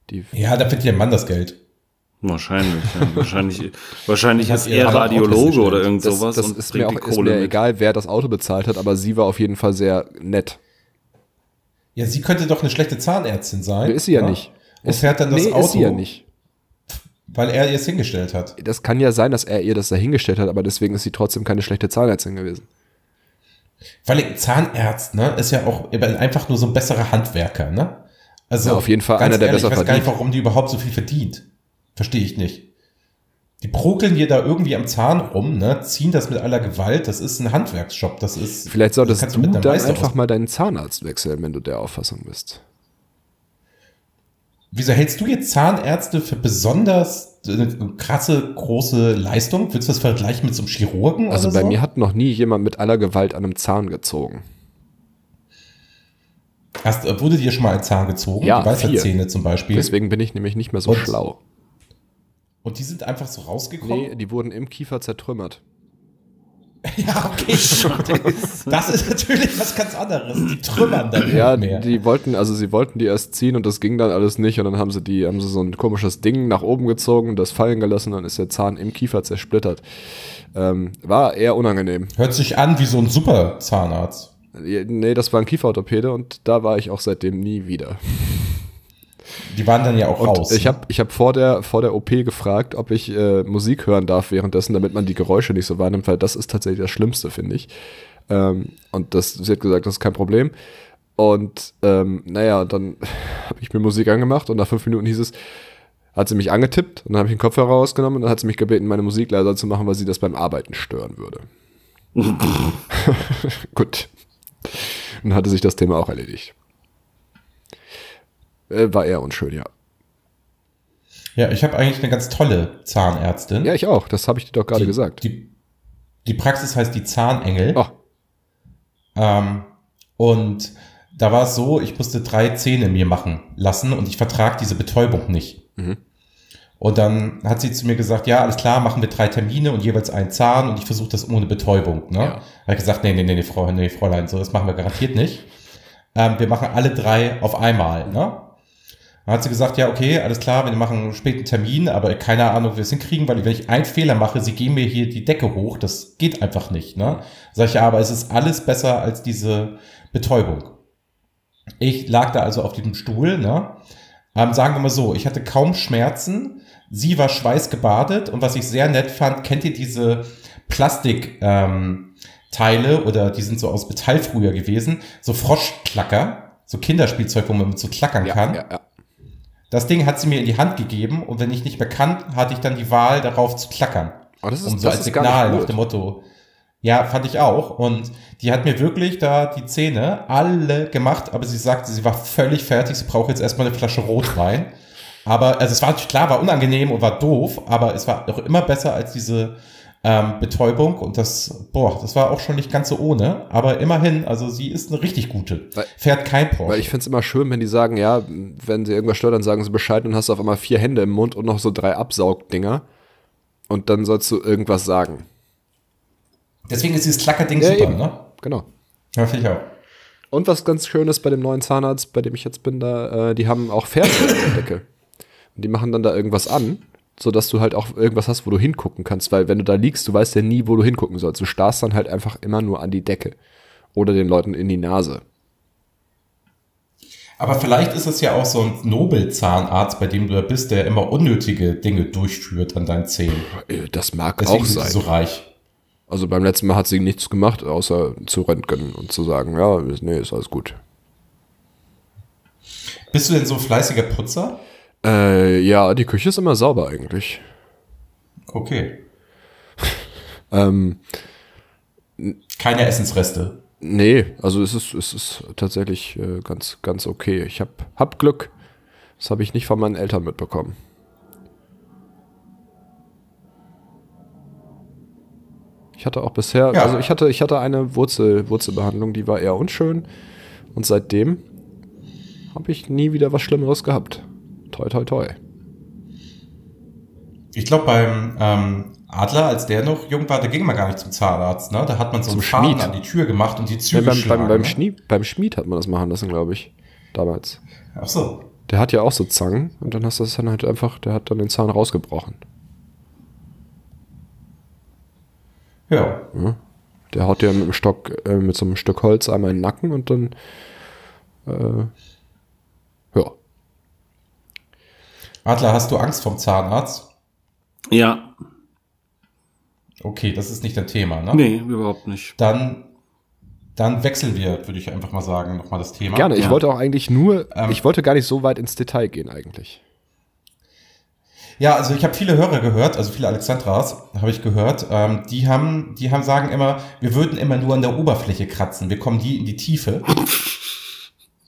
die
Ja, da verdient der Mann das Geld.
Wahrscheinlich, ja. wahrscheinlich, wahrscheinlich
Hat
ist er
auch
Radiologe oder irgend
das,
sowas
das
und
ist mir auch
die
ist
Kohle
mir egal, wer das Auto bezahlt hat, aber sie war auf jeden Fall sehr nett.
Ja, sie könnte doch eine schlechte Zahnärztin sein.
Ist sie ja
ne?
nicht.
Und
Ist-
fährt dann das
nee,
Auto,
ist sie ja nicht.
weil er ihr es hingestellt hat.
Das kann ja sein, dass er ihr das dahingestellt hat, aber deswegen ist sie trotzdem keine schlechte Zahnärztin gewesen.
Weil ein Zahnarzt, ne, ist ja auch einfach nur so ein besserer Handwerker, ne? Also
Ja, auf jeden Fall einer, der
ehrlich,
besser
Ich weiß gar nicht,
verdient.
warum die überhaupt so viel verdient. Verstehe ich nicht. Die prokeln dir da irgendwie am Zahn rum, ne, ziehen das mit aller Gewalt. Das ist ein Handwerksjob. Das ist.
Vielleicht
das
solltest
kannst
du
einem
dann einfach mal deinen Zahnarzt wechseln, wenn du der Auffassung bist.
Wieso hältst du jetzt Zahnärzte für besonders äh, eine krasse, große Leistung? Willst du das vergleichen mit so einem Chirurgen?
Also bei
so?
mir hat noch nie jemand mit aller Gewalt an einem Zahn gezogen.
Hast, äh, wurde dir schon mal ein Zahn gezogen?
Ja,
die Weisheitszähne zum Beispiel.
Deswegen bin ich nämlich nicht mehr so
Und-
schlau.
Und die sind einfach so rausgekommen?
Nee, die wurden im Kiefer zertrümmert.
Ja, okay. das ist natürlich was ganz anderes. Die trümmern dann
Ja,
nicht mehr.
die wollten, also sie wollten die erst ziehen und das ging dann alles nicht und dann haben sie die, haben sie so ein komisches Ding nach oben gezogen, das fallen gelassen, dann ist der Zahn im Kiefer zersplittert. Ähm, war eher unangenehm.
Hört sich an wie so ein super Zahnarzt.
Nee, das war ein Kieferorthopäde und da war ich auch seitdem nie wieder.
Die waren dann ja auch
Und
raus.
ich habe ich hab vor, der, vor der OP gefragt, ob ich äh, Musik hören darf währenddessen, damit man die Geräusche nicht so wahrnimmt, weil das ist tatsächlich das Schlimmste, finde ich. Ähm, und das, sie hat gesagt, das ist kein Problem. Und ähm, naja, dann habe ich mir Musik angemacht und nach fünf Minuten hieß es, hat sie mich angetippt und dann habe ich den Kopfhörer rausgenommen und dann hat sie mich gebeten, meine Musik leiser zu machen, weil sie das beim Arbeiten stören würde. Gut. Dann hatte sich das Thema auch erledigt. Äh, war eher unschön, ja.
ja, ich habe eigentlich eine ganz tolle Zahnärztin.
Ja, ich auch. Das habe ich dir doch gerade
die,
gesagt.
Die, die Praxis heißt die Zahnengel.
Oh,
Ähm, und da war es so, ich musste drei Zähne mir machen lassen und ich vertrag diese Betäubung nicht.
Mhm.
Und dann hat sie zu mir gesagt, ja, alles klar, machen wir drei Termine und jeweils einen Zahn und ich versuche das ohne Betäubung. Ne?
Ja.
Da habe ich gesagt, nee, nee, nee, nee, Frau, nee, Fräulein, so, das machen wir garantiert nicht. Ähm, wir machen alle drei auf einmal. Ne? Dann hat sie gesagt, ja, okay, alles klar, wir machen einen späten Termin, aber keine Ahnung, wie wir es hinkriegen, weil wenn ich einen Fehler mache, sie gehen mir hier die Decke hoch, das geht einfach nicht. Ne? Sag ich, ja, aber es ist alles besser als diese Betäubung. Ich lag da also auf diesem Stuhl, ne? Ähm, sagen wir mal so, ich hatte kaum Schmerzen, sie war schweißgebadet und was ich sehr nett fand, kennt ihr diese Plastik, ähm, Teile oder die sind so aus Metall früher gewesen, so Froschklacker, so Kinderspielzeug, wo man mit so klackern
ja,
kann.
ja, ja.
Das Ding hat sie mir in die Hand gegeben und wenn ich nicht mehr kann, hatte ich dann die Wahl, darauf zu klackern.
Oh, das ist,
um so
das
als Signal nach dem Motto. Ja, fand ich auch. Und die hat mir wirklich da die Zähne alle gemacht, aber sie sagte, sie war völlig fertig, sie braucht jetzt erstmal eine Flasche Rotwein. Aber, also es war klar, war unangenehm und war doof, aber es war doch immer besser als diese ähm, Betäubung und das, boah, das war auch schon nicht ganz so ohne, aber immerhin, also sie ist eine richtig gute.
Weil-
Fährt kein Porsche.
Weil ich finde es immer schön, wenn die sagen, ja, wenn sie irgendwas stört, dann sagen sie Bescheid und hast auf einmal vier Hände im Mund und noch so drei Absaugdinger. Und dann sollst du irgendwas sagen.
Deswegen ist dieses Klackerding
Ja,
super,
eben.
ne?
Genau.
Ja, finde ich auch.
Und was ganz schön ist bei dem neuen Zahnarzt, bei dem ich jetzt bin, da, äh, die haben auch Fernseher in der Decke. Und die machen dann da irgendwas an, sodass du halt auch irgendwas hast, wo du hingucken kannst. Weil wenn du da liegst, du weißt ja nie, wo du hingucken sollst. Du starrst dann halt einfach immer nur an die Decke. Oder den Leuten in die Nase.
Aber vielleicht ist es ja auch so ein Nobelzahnarzt, bei dem du da bist, der immer unnötige Dinge durchführt an deinen Zähnen.
Äh, Das mag
Deswegen
auch
sind
sein.
sie so reich.
Also beim letzten Mal hat sie nichts gemacht, außer zu röntgen und zu sagen, ja, nee, ist alles gut.
Bist du denn so ein fleißiger Putzer?
Äh, ja, die Küche ist immer sauber eigentlich.
Okay.
Ähm,
Keine Essensreste.
nee, also es ist, es ist tatsächlich äh, ganz, ganz okay. Ich hab, hab Glück. Das habe ich nicht von meinen Eltern mitbekommen. Ich hatte auch bisher,
Ja.
also ich hatte, ich hatte eine Wurzel, Wurzelbehandlung, die war eher unschön. Und seitdem habe ich nie wieder was Schlimmeres gehabt. Toi, toi, toi.
Ich glaube, beim ähm, Adler, als der noch jung war, da ging man gar nicht zum Zahnarzt. Ne? Da hat man so einen Schaden
Schmied.
an die Tür gemacht und die
Ja,
Züge
beim,
geschlagen.
beim, beim,
ne?
Schmied, beim Schmied hat man das machen lassen, glaube ich. Damals.
Ach so.
Der hat ja auch so Zangen und dann hast du das dann halt einfach, der hat dann den Zahn rausgebrochen.
Ja.
Der haut dir mit dem Stock, äh, mit so einem Stück Holz einmal in den Nacken und dann, äh, ja.
Adler, hast du Angst vom Zahnarzt?
Ja,
Okay, das ist nicht dein Thema, ne?
nee, überhaupt nicht.
Dann, dann wechseln wir, würde ich einfach mal sagen, nochmal das Thema.
Gerne, ich
Ja.
wollte auch eigentlich nur,
Ähm.
ich wollte gar nicht so weit ins Detail gehen eigentlich.
Ja, also ich habe viele Hörer gehört, also viele Alexandras habe ich gehört, ähm, die haben, die haben sagen immer, wir würden immer nur an der Oberfläche kratzen, wir kommen die in die Tiefe.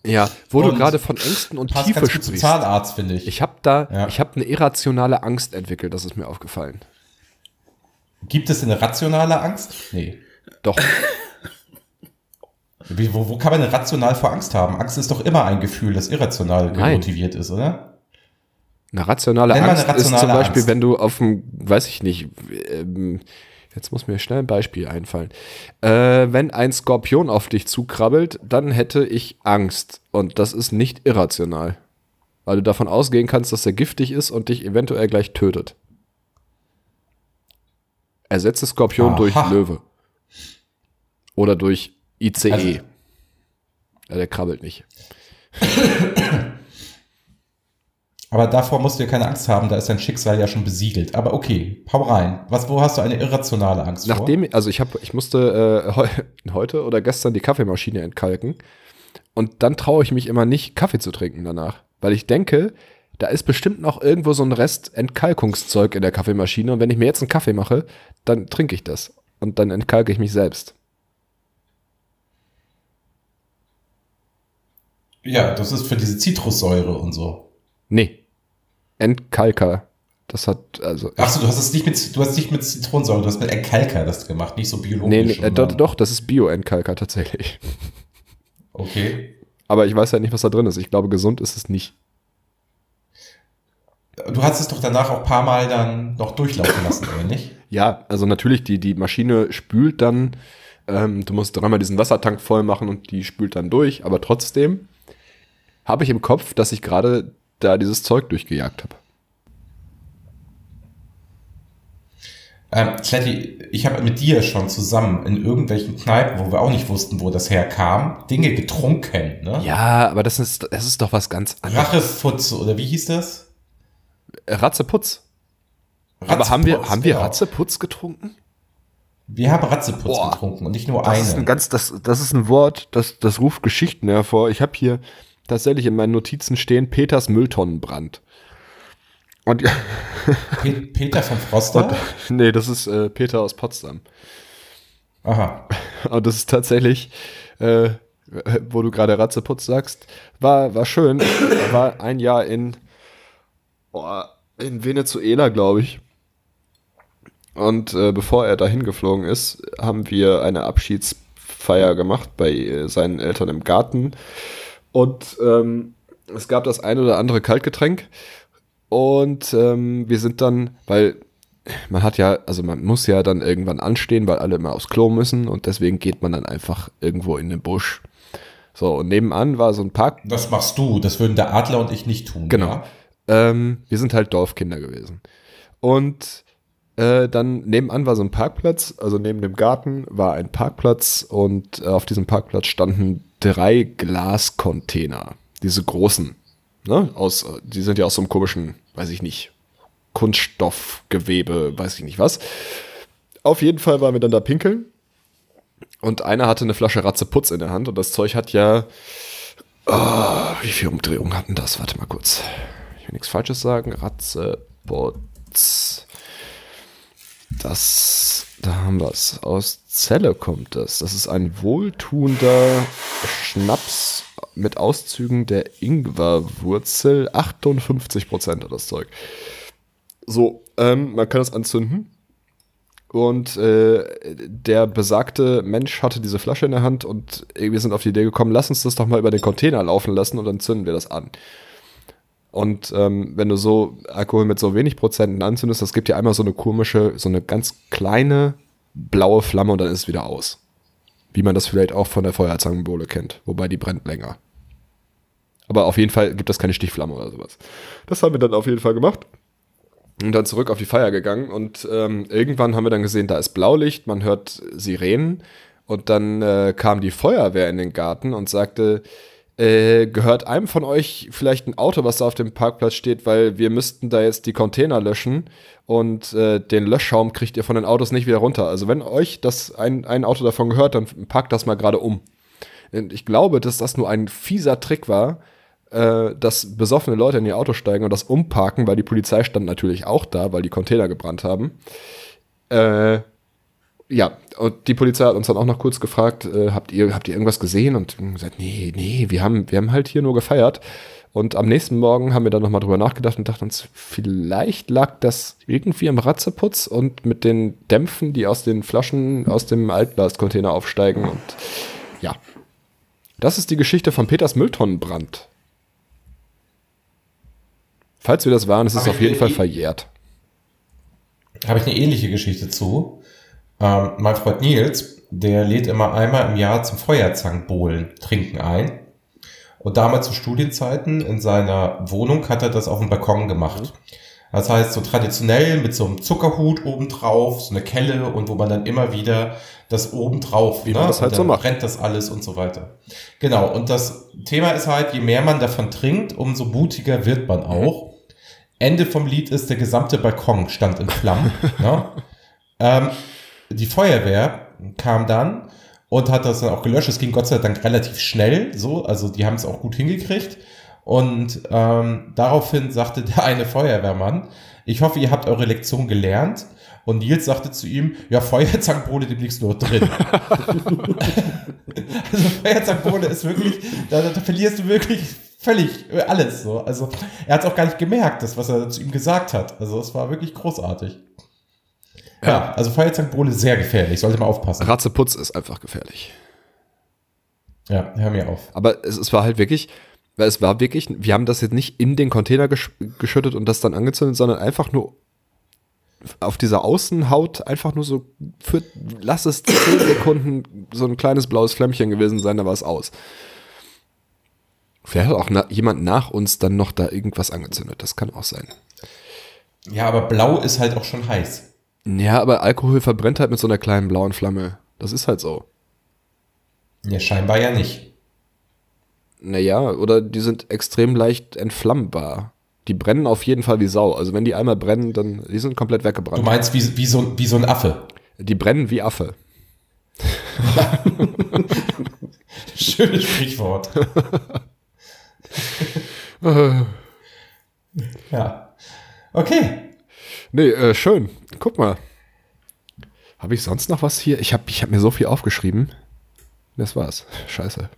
Ja, wo du
Und
gerade von Ängsten und Tiefe sprichst.
Zahnarzt, finde ich.
Ich habe da,
Ja.
ich habe eine irrationale Angst entwickelt, das ist mir aufgefallen.
Gibt es eine rationale Angst? Nee.
Doch,
Wie, wo, wo kann man rational vor Angst haben? Angst ist doch immer ein Gefühl, das irrational motiviert ist, oder?
eine rationale
mal eine
Angst ist zum
rationale
Beispiel,
Angst.
wenn du auf dem, weiß ich nicht, ähm, jetzt muss mir schnell ein Beispiel einfallen. Äh, wenn ein Skorpion auf dich zukrabbelt, dann hätte ich Angst. Und das ist nicht irrational. Weil du davon ausgehen kannst, dass er giftig ist und dich eventuell gleich tötet. Ersetze Skorpion
Aha.
durch Löwe. Oder durch ICE.
Also-
ja, der krabbelt nicht.
Aber davor musst du ja keine Angst haben, da ist dein Schicksal ja schon besiegelt. Aber okay, hau rein. Was, wo hast du eine irrationale Angst
Nachdem, also ich habe, ich musste äh, heu, heute oder gestern die Kaffeemaschine entkalken und dann traue ich mich immer nicht, Kaffee zu trinken danach, weil ich denke, da ist bestimmt noch irgendwo so ein Rest Entkalkungszeug in der Kaffeemaschine und wenn ich mir jetzt einen Kaffee mache, dann trinke ich das und dann entkalke ich mich selbst.
vor? Ja, das ist für diese Zitrussäure und so.
Nee. Entkalker. Das hat, also.
Achso, du hast es nicht mit, du hast nicht mit Zitronensäure, du hast mit Entkalker das gemacht, nicht so biologisch.
nee, nee, äh, doch,
sondern-
doch, das ist Bio-Entkalker tatsächlich.
Okay.
Aber ich weiß ja nicht, was da drin ist. Ich glaube, gesund ist es nicht.
Du hast es doch danach auch ein paar Mal dann noch durchlaufen lassen, oder nicht?
Ja, also natürlich, die, die Maschine spült dann, ähm, du musst dreimal diesen Wassertank voll machen und die spült dann durch, aber trotzdem habe ich im Kopf, dass ich gerade da dieses Zeug durchgejagt habe.
Ähm, Kletti, ich habe mit dir schon zusammen in irgendwelchen Kneipen, wo wir auch nicht wussten, wo das herkam, Dinge getrunken, ne?
Ja, aber das ist, das ist doch was ganz anderes.
Rachefutze, oder wie hieß das?
Ratzeputz. Aber haben wir,
Ratzeputz,
haben wir
genau.
Ratzeputz getrunken?
Wir haben Ratzeputz
Boah.
getrunken und nicht nur
Das ist ein ganz, das, das ist ein Wort, das, das ruft Geschichten hervor. Ich habe hier tatsächlich in meinen Notizen stehen Peters Mülltonnenbrand. Und
Pe Peter von Froster?
nee, das ist äh, Peter aus Potsdam.
Aha.
Und das ist tatsächlich, äh, wo du gerade Ratzeputz sagst, war, war schön. war ein Jahr in, oh, in Venezuela, glaube ich. Und äh, bevor er dahin geflogen ist, haben wir eine Abschiedsfeier gemacht bei äh, seinen Eltern im Garten. Und ähm, es gab das ein oder andere Kaltgetränk. Und ähm, wir sind dann, weil man hat ja, also man muss ja dann irgendwann anstehen, weil alle immer aufs Klo müssen und deswegen geht man dann einfach irgendwo in den Busch. So, und nebenan war so ein Park.
Das machst du, das würden der Adler und ich nicht tun.
Genau.
Ja?
Ähm, wir sind halt Dorfkinder gewesen. Und äh, dann nebenan war so ein Parkplatz, also neben dem Garten war ein Parkplatz und äh, auf diesem Parkplatz standen drei Glascontainer. Diese großen. Ne? Aus, die sind ja aus so einem komischen, weiß ich nicht, Kunststoffgewebe, weiß ich nicht was. Auf jeden Fall waren wir dann da pinkeln. Und einer hatte eine Flasche Ratzeputz in der Hand und das Zeug hat ja. Oh, wie viel Umdrehungen hatten das? Warte mal kurz. Ich will nichts Falsches sagen. Ratzeputz. Das. Da haben wir es. Aus Zelle kommt das. Das ist ein wohltuender Schnaps mit Auszügen der Ingwerwurzel. 58 Prozent hat das Zeug. So, ähm, man kann das anzünden. Und äh, der besagte Mensch hatte diese Flasche in der Hand und wir sind auf die Idee gekommen, lass uns das doch mal über den Container laufen lassen und dann zünden wir das an. Und ähm, wenn du so Alkohol mit so wenig Prozenten anzündest, das gibt ja einmal so eine komische, so eine ganz kleine blaue Flamme und dann ist es wieder aus. Wie man das vielleicht auch von der Feuerzangenbowle kennt, wobei die brennt länger. Aber auf jeden Fall gibt das keine Stichflamme oder sowas. Das haben wir dann auf jeden Fall gemacht und dann zurück auf die Feier gegangen und ähm, irgendwann haben wir dann gesehen, da ist Blaulicht, man hört Sirenen und dann äh, kam die Feuerwehr in den Garten und sagte, äh, gehört einem von euch vielleicht ein Auto, was da auf dem Parkplatz steht, weil wir müssten da jetzt die Container löschen und äh, den Löschschaum kriegt ihr von den Autos nicht wieder runter. Also wenn euch das ein, ein Auto davon gehört, dann packt das mal gerade um. Und ich glaube, dass das nur ein fieser Trick war, äh, dass besoffene Leute in ihr Auto steigen und das umparken, weil die Polizei stand natürlich auch da, weil die Container gebrannt haben. Äh, ja, und die Polizei hat uns dann auch noch kurz gefragt, äh, habt ihr, habt ihr irgendwas gesehen? Und gesagt, nee, nee, wir haben, wir haben halt hier nur gefeiert. Und am nächsten Morgen haben wir dann nochmal drüber nachgedacht und dachten uns, vielleicht lag das irgendwie am Ratzeputz und mit den Dämpfen, die aus den Flaschen aus dem Altglascontainer aufsteigen. Und ja, das ist die Geschichte von Peters Mülltonnenbrand. Falls wir das waren, es ist auf jeden Fall verjährt.
Habe ich eine ähnliche Geschichte zu. Ähm, mein Freund Nils, der lädt immer einmal im Jahr zum Feuerzangenbowlen trinken ein. Und damals zu Studienzeiten in seiner Wohnung hat er das auf dem Balkon gemacht. Das heißt, so traditionell mit so einem Zuckerhut obendrauf, so eine Kelle und wo man dann immer wieder das obendrauf,
Wie man das halt so macht.
brennt das alles und so weiter. Genau. Und das Thema ist halt, je mehr man davon trinkt, umso mutiger wird man auch. Ende vom Lied ist, der gesamte Balkon stand in Flammen. ne? ähm, die Feuerwehr kam dann und hat das dann auch gelöscht. Es ging Gott sei Dank relativ schnell, so, also die haben es auch gut hingekriegt. Und ähm, daraufhin sagte der eine Feuerwehrmann, ich hoffe, ihr habt eure Lektion gelernt. Und Nils sagte zu ihm, ja, Feuerzangenbowle demnächst nur drin. also Feuerzangenbowle ist wirklich, da, da verlierst du wirklich völlig alles so. Also er hat es auch gar nicht gemerkt, das, was er zu ihm gesagt hat. Also es war wirklich großartig. Ja,
Ja.
also Feuerzangenbowle sehr gefährlich, sollte man aufpassen.
Ratzeputz ist einfach gefährlich.
Ja, hör mir auf.
Aber es, es war halt wirklich, weil es war wirklich, wir haben das jetzt nicht in den Container gesch geschüttet und das dann angezündet, sondern einfach nur auf dieser Außenhaut einfach nur so für, lass es 10 Sekunden so ein kleines blaues Flämmchen gewesen sein, da war es aus. Vielleicht hat auch na, jemand nach uns dann noch da irgendwas angezündet, das kann auch sein.
Ja, aber blau ist halt auch schon heiß.
Ja, aber Alkohol verbrennt halt mit so einer kleinen blauen Flamme. Das ist halt so.
Ja, scheinbar ja nicht.
Naja, oder die sind extrem leicht entflammbar. Die brennen auf jeden Fall wie Sau. Also wenn die einmal brennen, dann die sind komplett
Du
weggebrannt.
meinst wie, wie, so, wie so ein Affe.
Die brennen wie Affe.
Schönes Sprichwort. ja. Okay.
Nee, äh, schön. Guck mal. Habe ich sonst noch was hier? Ich habe ich hab mir so viel aufgeschrieben. Das war's. Scheiße.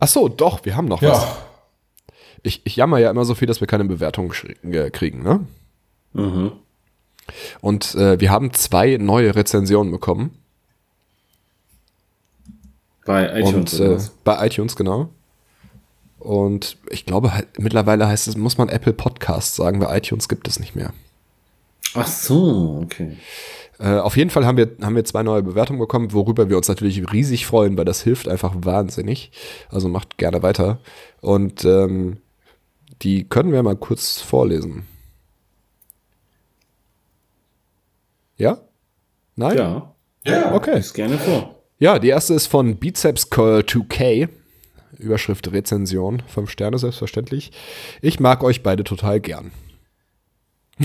Ach so, doch, wir haben noch was.
Ja.
Ich, ich jammer ja immer so viel, dass wir keine Bewertung äh, kriegen, ne?
Mhm.
Und äh, wir haben zwei neue Rezensionen bekommen.
Bei iTunes.
Und äh,
was?
bei iTunes, genau. Und ich glaube, mittlerweile heißt es, muss man Apple Podcast sagen, bei iTunes gibt es nicht mehr.
Ach so, okay.
Äh, auf jeden Fall haben wir, haben wir zwei neue Bewertungen bekommen, worüber wir uns natürlich riesig freuen, weil das hilft einfach wahnsinnig. Also macht gerne weiter. Und ähm, die können wir mal kurz vorlesen. Ja? Nein?
Ja,
Ja.
Okay.
ist gerne vor.
Ja, die erste ist von Biceps Curl 2K. Überschrift Rezension. Fünf Sterne selbstverständlich. Ich mag euch beide total gern.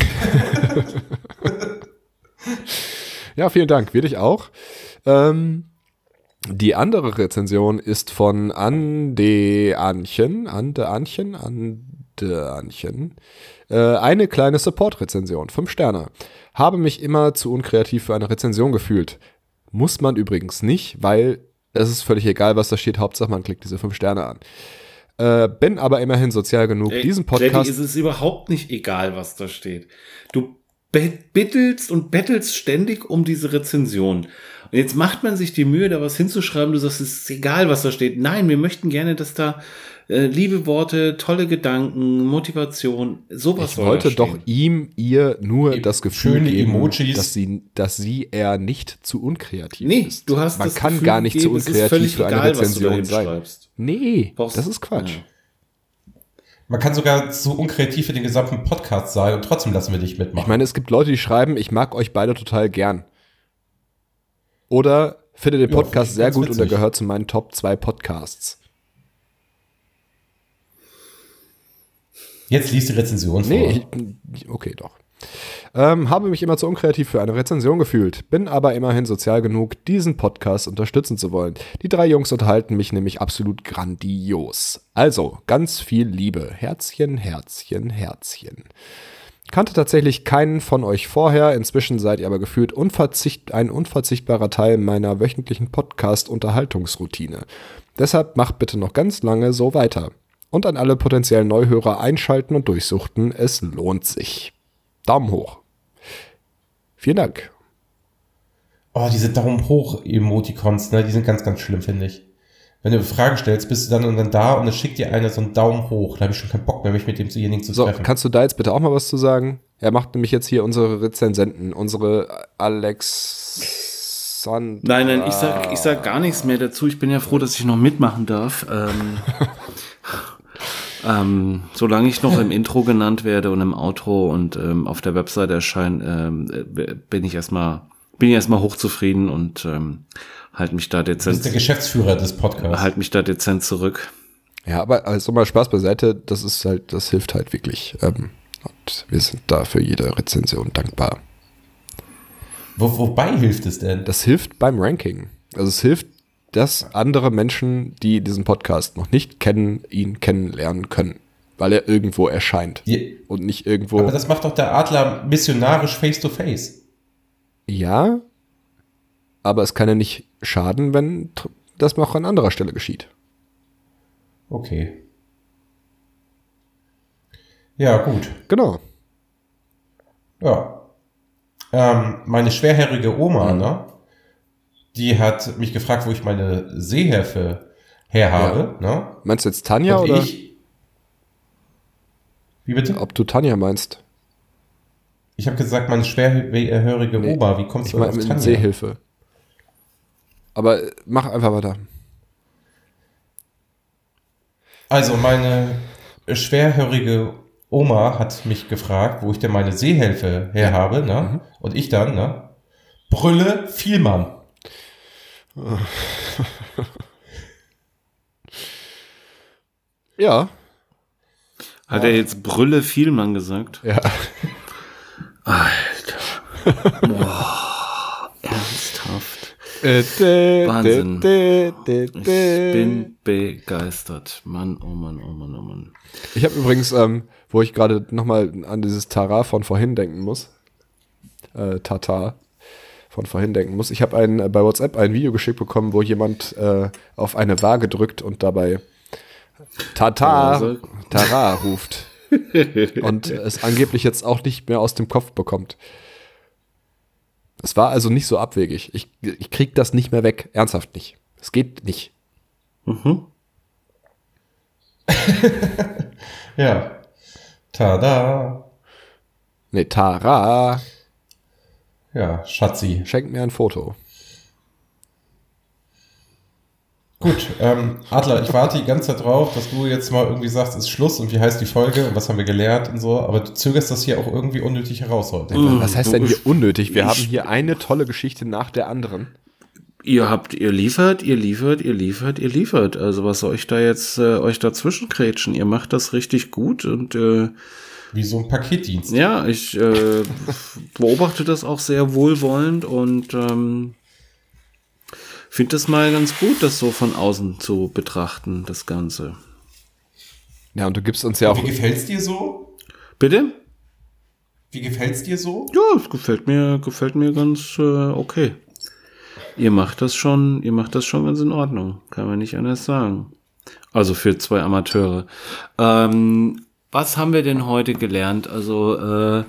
ja, vielen Dank. Wir dich auch. Ähm, die andere Rezension ist von Ande Anchen. Ande Anchen? Ande Anchen. Äh, eine kleine Support-Rezension. Fünf Sterne. Habe mich immer zu unkreativ für eine Rezension gefühlt. Muss man übrigens nicht, weil es ist völlig egal, was da steht. Hauptsache, man klickt diese fünf Sterne an. Äh, bin aber immerhin sozial genug,
Ey,
diesen Podcast.
ist es überhaupt nicht egal, was da steht. Du bittelst und bettelst ständig um diese Rezension. Und jetzt macht man sich die Mühe, da was hinzuschreiben. Du sagst, es ist egal, was da steht. Nein, wir möchten gerne, dass da äh, liebe Worte, tolle Gedanken, Motivation, sowas
Ich
soll da
wollte doch ihm, ihr nur
Eben
das Gefühl geben,
Emojis.
dass sie, dass sie er nicht zu unkreativ
Nee,
ist.
du hast
Man
das
kann
Gefühl
gar nicht zu
es ist
unkreativ
völlig
für eine
egal, was du da
Rezension sein. Nee,
Brauchst-
das ist Quatsch.
Ja.
Man kann sogar zu unkreativ für den gesamten Podcast sein und trotzdem lassen wir dich mitmachen.
Ich meine, es gibt Leute, die schreiben, ich mag euch beide total gern. Oder finde den
Ja,
Podcast
ich
sehr gut und er
witzig.
gehört zu meinen Top 2 Podcasts.
Jetzt liest die Rezension vor.
Nee, ich, okay, doch. Ähm, habe mich immer zu unkreativ für eine Rezension gefühlt, bin aber immerhin sozial genug, diesen Podcast unterstützen zu wollen. Die drei Jungs unterhalten mich nämlich absolut grandios. Also, ganz viel Liebe. Herzchen, Herzchen, Herzchen. Kannte tatsächlich keinen von euch vorher, inzwischen seid ihr aber gefühlt unverzicht, ein unverzichtbarer Teil meiner wöchentlichen Podcast-Unterhaltungsroutine. Deshalb macht bitte noch ganz lange so weiter. Und an alle potenziellen Neuhörer einschalten und durchsuchten, es lohnt sich. Daumen hoch. Vielen Dank.
Oh, diese Daumen hoch Emoticons, ne, die sind ganz, ganz schlimm, finde ich. Wenn du eine Frage stellst, bist du dann und dann da und dann schickt dir einer so einen Daumen hoch. Da habe ich schon keinen Bock mehr, mich mit demjenigen zu
So,
treffen.
kannst du da jetzt bitte auch mal was zu sagen? Er macht nämlich jetzt hier unsere Rezensenten, unsere Alex.
Nein, nein, ich sag, ich sag gar nichts mehr dazu. Ich bin ja froh, dass ich noch mitmachen darf. Ähm, ähm, solange ich noch im Intro genannt werde und im Outro und ähm, auf der Website erscheine, ähm, äh, bin ich erstmal, bin ich erstmal hochzufrieden und ähm, halt mich da
du bist der
dezent,
Geschäftsführer des Podcasts.
halt mich da dezent zurück.
Ja, aber also mal Spaß beiseite, das ist halt, das hilft halt wirklich. Ähm, und wir sind da für jede Rezension dankbar.
Wo, wobei hilft es denn?
Das hilft beim Ranking. Also es hilft, dass andere Menschen, die diesen Podcast noch nicht kennen, ihn kennenlernen können. Weil er irgendwo erscheint.
Die,
Und nicht irgendwo.
aber das macht doch der Adler missionarisch face to face.
ja, aber es kann ja nicht schaden, wenn das noch an anderer Stelle geschieht.
Okay. Ja, gut.
Genau.
Ja. Ähm, meine schwerhörige Oma, ne? Die hat mich gefragt, wo ich meine Sehhilfe her habe, ne?
Meinst du jetzt Tanja
Und
oder
ich. Wie bitte?
ob du Tanja meinst?
Ich habe gesagt, meine schwerhörige
Nee,
Oma. Wie kommst
Ich
du
meine
auf
mit
Tanja?
Sehhilfe. Aber äh, mach einfach weiter.
Also meine schwerhörige Oma hat mich gefragt, wo ich denn meine Sehhilfe her habe, ne?
Mhm.
Und ich dann, ne? Brülle Vielmann.
Ja.
Hat er jetzt Brülle Vielmann gesagt?
Ja.
Ernsthaft.
Wahnsinn.
Wahnsinn.
Ich
bin begeistert. Mann, oh Mann, oh Mann, oh Mann.
Ich habe übrigens, ähm, wo ich gerade nochmal an dieses Tara von vorhin denken muss, äh, Tata von vorhin denken muss. Ich habe äh, bei WhatsApp ein Video geschickt bekommen, wo jemand äh, auf eine Waage drückt und dabei Tata,
Also-
Tara ruft. und es angeblich jetzt auch nicht mehr aus dem Kopf bekommt. Es war also nicht so abwegig. Ich, ich krieg das nicht mehr weg. Ernsthaft nicht. Es geht nicht.
Ja. Tada.
Nee, Tara,
Ja, Schatzi.
schenk mir ein Foto.
Gut, ähm, Adler, ich warte die ganze Zeit drauf, dass du jetzt mal irgendwie sagst, ist Schluss und wie heißt die Folge und was haben wir gelernt und so, aber du zögerst das hier auch irgendwie unnötig heraus heute.
Was heißt denn hier unnötig? Wir haben hier eine tolle Geschichte nach der anderen.
Ihr habt, ihr liefert, ihr liefert, ihr liefert, ihr liefert. Also was soll ich da jetzt äh, euch dazwischen krätschen? Ihr macht das richtig gut und äh,
Wie so ein Paketdienst.
ja, ich äh, beobachte das auch sehr wohlwollend und ähm, finde das mal ganz gut, das so von außen zu betrachten, das Ganze.
Ja, und du gibst uns ja auch.
Wie gefällt's dir so?
Bitte?
Wie gefällt's dir so?
Ja, es gefällt mir, gefällt mir ganz äh, okay. Ihr macht das schon, ihr macht das schon ganz in Ordnung, kann man nicht anders sagen. Also für zwei Amateure. Ähm, was haben wir denn heute gelernt? Also äh,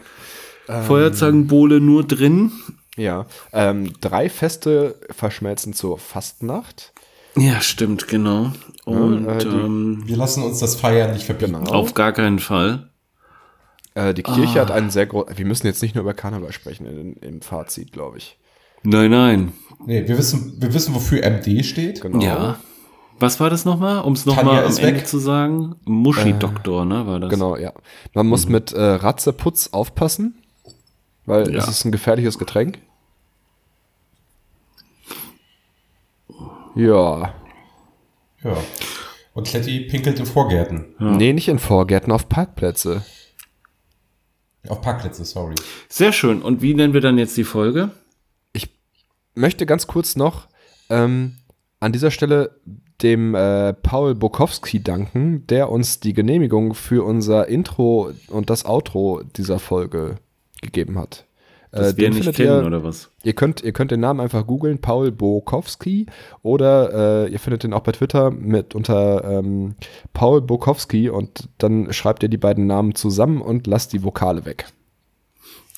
Feuerzangenbowle nur drin.
Ja. Ähm, drei Feste verschmelzen zur Fastnacht.
Ja, stimmt, genau. Und
äh, die-
ähm,
Wir lassen uns das Feiern nicht verbieten.
Genau.
auf gar keinen Fall.
Äh, die Kirche hat einen sehr großen. Wir müssen jetzt nicht nur über Karneval sprechen in, im Fazit, glaube ich.
Nein, nein.
Nee, wir wissen, wir wissen, wofür MD steht.
Genau.
Ja. Was war das nochmal? Um es nochmal am Ende
weg.
zu sagen. Muschi-Doktor, ne, war das?
Genau, ja. Man muss mit äh, Ratzeputz aufpassen, weil
Ja.
es ist ein gefährliches Getränk. Ja.
Ja. Und Kletti pinkelt in Vorgärten.
Nee, nicht in Vorgärten, auf Parkplätze.
Auf Parkplätze, sorry.
Sehr schön. Und wie nennen wir dann jetzt die Folge?
möchte ganz kurz noch ähm, an dieser Stelle dem äh, Paul Bukowski danken, der uns die Genehmigung für unser Intro und das Outro dieser Folge gegeben hat.
Das
Äh,
wir nicht kennen,
ihr,
oder was?
Ihr könnt, ihr könnt den Namen einfach googeln, Paul Bukowski, oder äh, ihr findet den auch bei Twitter mit unter ähm, Paul Bukowski und dann schreibt ihr die beiden Namen zusammen und lasst die Vokale weg.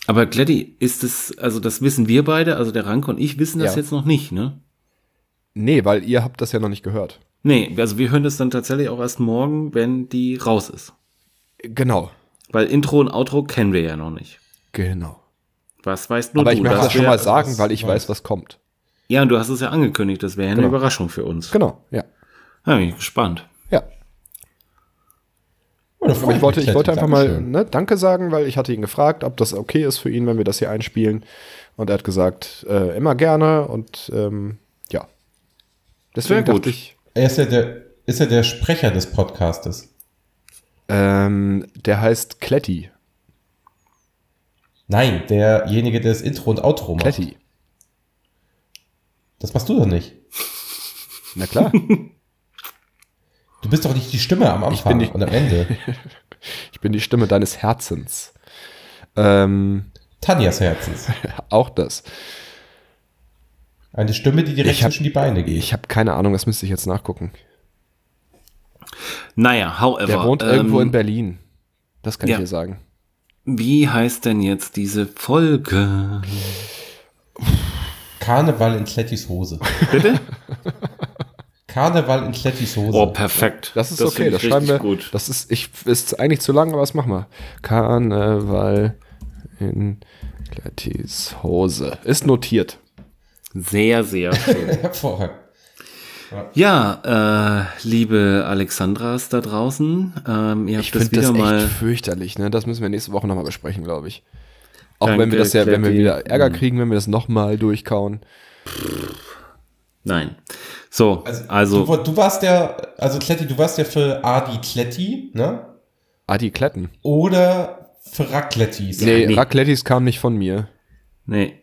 Aber Kletti, ist es, also das wissen wir beide, also der Ranke und ich wissen das
Ja.
jetzt noch nicht, ne?
Nee, weil ihr habt das ja noch nicht gehört.
Nee, also wir hören das dann tatsächlich auch erst morgen, wenn die raus ist.
Genau.
Weil Intro und Outro kennen wir ja noch nicht.
Genau.
Was weißt nur
Aber
du?
ich möchte das schon
wär-
mal sagen, weil ich
weiß.
weiß, was kommt.
Ja, und du hast es ja angekündigt, das wäre ja eine
Genau.
Überraschung für uns.
Genau, ja.
Ja, bin ich gespannt.
Ja.
Oder
Aber ich wollte, ich wollte einfach mal ne, Danke sagen, weil ich hatte ihn gefragt, ob das okay ist für ihn, wenn wir das hier einspielen. Und er hat gesagt, äh, immer gerne und ähm, ja. Deswegen
gut.
dachte ich,
Er ist ja der, ist ja der Sprecher des Podcastes.
ähm, der heißt Kletti.
Nein, derjenige, der das Intro und Outro macht.
Kletti.
Das machst du doch nicht.
Na klar.
Du bist doch nicht die Stimme am Anfang
bin die-
und am Ende.
ich bin die Stimme deines Herzens. Ähm,
Tanjas Herzens.
auch das.
Eine Stimme, die direkt
hab-
zwischen die Beine geht.
Ich habe keine Ahnung, das müsste ich jetzt nachgucken.
Naja, however.
Der wohnt
ähm,
irgendwo in Berlin. Das kann
ja.
ich dir sagen.
Wie heißt denn jetzt diese Folge?
Karneval in Klettis Hose.
Bitte?
Karneval in Klettis Hose.
Oh, perfekt.
Das ist okay,
finde
das schreiben wir.
richtig gut.
Das ist, ich, ist eigentlich zu lang, aber das machen wir. Karneval in Klettis Hose. Ist notiert.
Sehr, sehr schön.
Hervorragend.
Ja, äh, liebe Alexandras da draußen, ähm, ihr habt
Ich
das
finde das
wieder
echt
mal.
fürchterlich, ne? Das müssen wir nächste Woche nochmal besprechen, glaube ich. Auch
Danke,
wenn wir das ja, wenn wir wieder Ärger kriegen, wenn wir das nochmal durchkauen.
Nein. So, also,
Du, du warst ja, also Kletti, du warst ja für Adi Kletti, ne?
Adi Kletten.
Oder für Raclettis.
Nee,
nee.
Raclettis kam nicht von mir.
nee.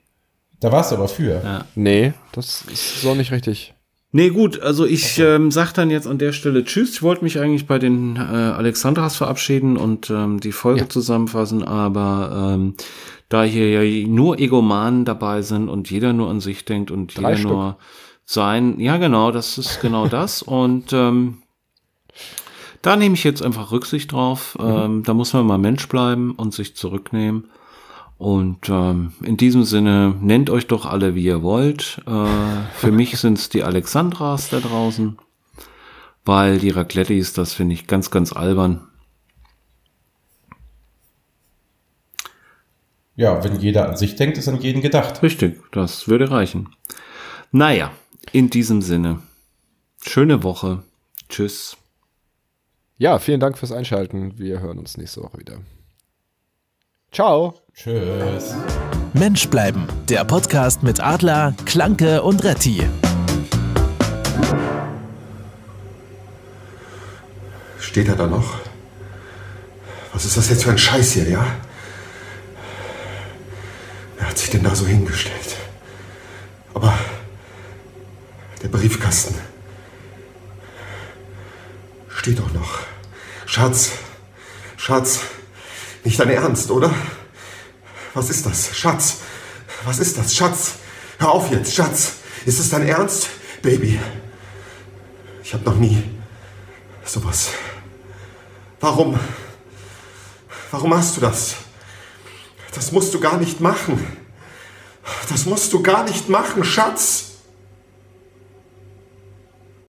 Da warst du aber für.
Ja.
Nee, das ist so nicht richtig.
Nee, gut, also ich ähm, sag dann jetzt an der Stelle Tschüss. Ich wollte mich eigentlich bei den äh, Alexandras verabschieden und ähm, die Folge
Ja.
zusammenfassen, aber ähm, da hier ja nur Egomanen dabei sind und jeder nur an sich denkt und
Drei
jeder nur sein, ja genau, das ist genau das und ähm, da nehme ich jetzt einfach Rücksicht drauf.
Mhm.
Ähm, da muss man mal Mensch bleiben und sich zurücknehmen. Und ähm, in diesem Sinne, nennt euch doch alle, wie ihr wollt. Äh, für mich sind es die Alexandras da draußen, weil die Raclettis, das finde ich ganz, ganz albern.
Ja, wenn jeder an sich denkt, ist an jeden gedacht.
Richtig, das würde reichen. Naja, in diesem Sinne, schöne Woche. Tschüss.
Ja, vielen Dank fürs Einschalten. Wir hören uns nächste Woche wieder. Ciao.
Tschüss.
Mensch bleiben, der Podcast mit Adler, Klanke und Retti.
Steht er da noch? Was ist das jetzt für ein Scheiß hier, ja? Wer hat sich denn da so hingestellt? Aber der Briefkasten steht doch noch. Schatz, Schatz, nicht dein Ernst, oder? Was ist das? Schatz, was ist das? Schatz, hör auf jetzt, Schatz. Ist es dein Ernst? Baby, ich habe noch nie sowas. Warum? Warum machst du das? Das musst du gar nicht machen. Das musst du gar nicht machen, Schatz.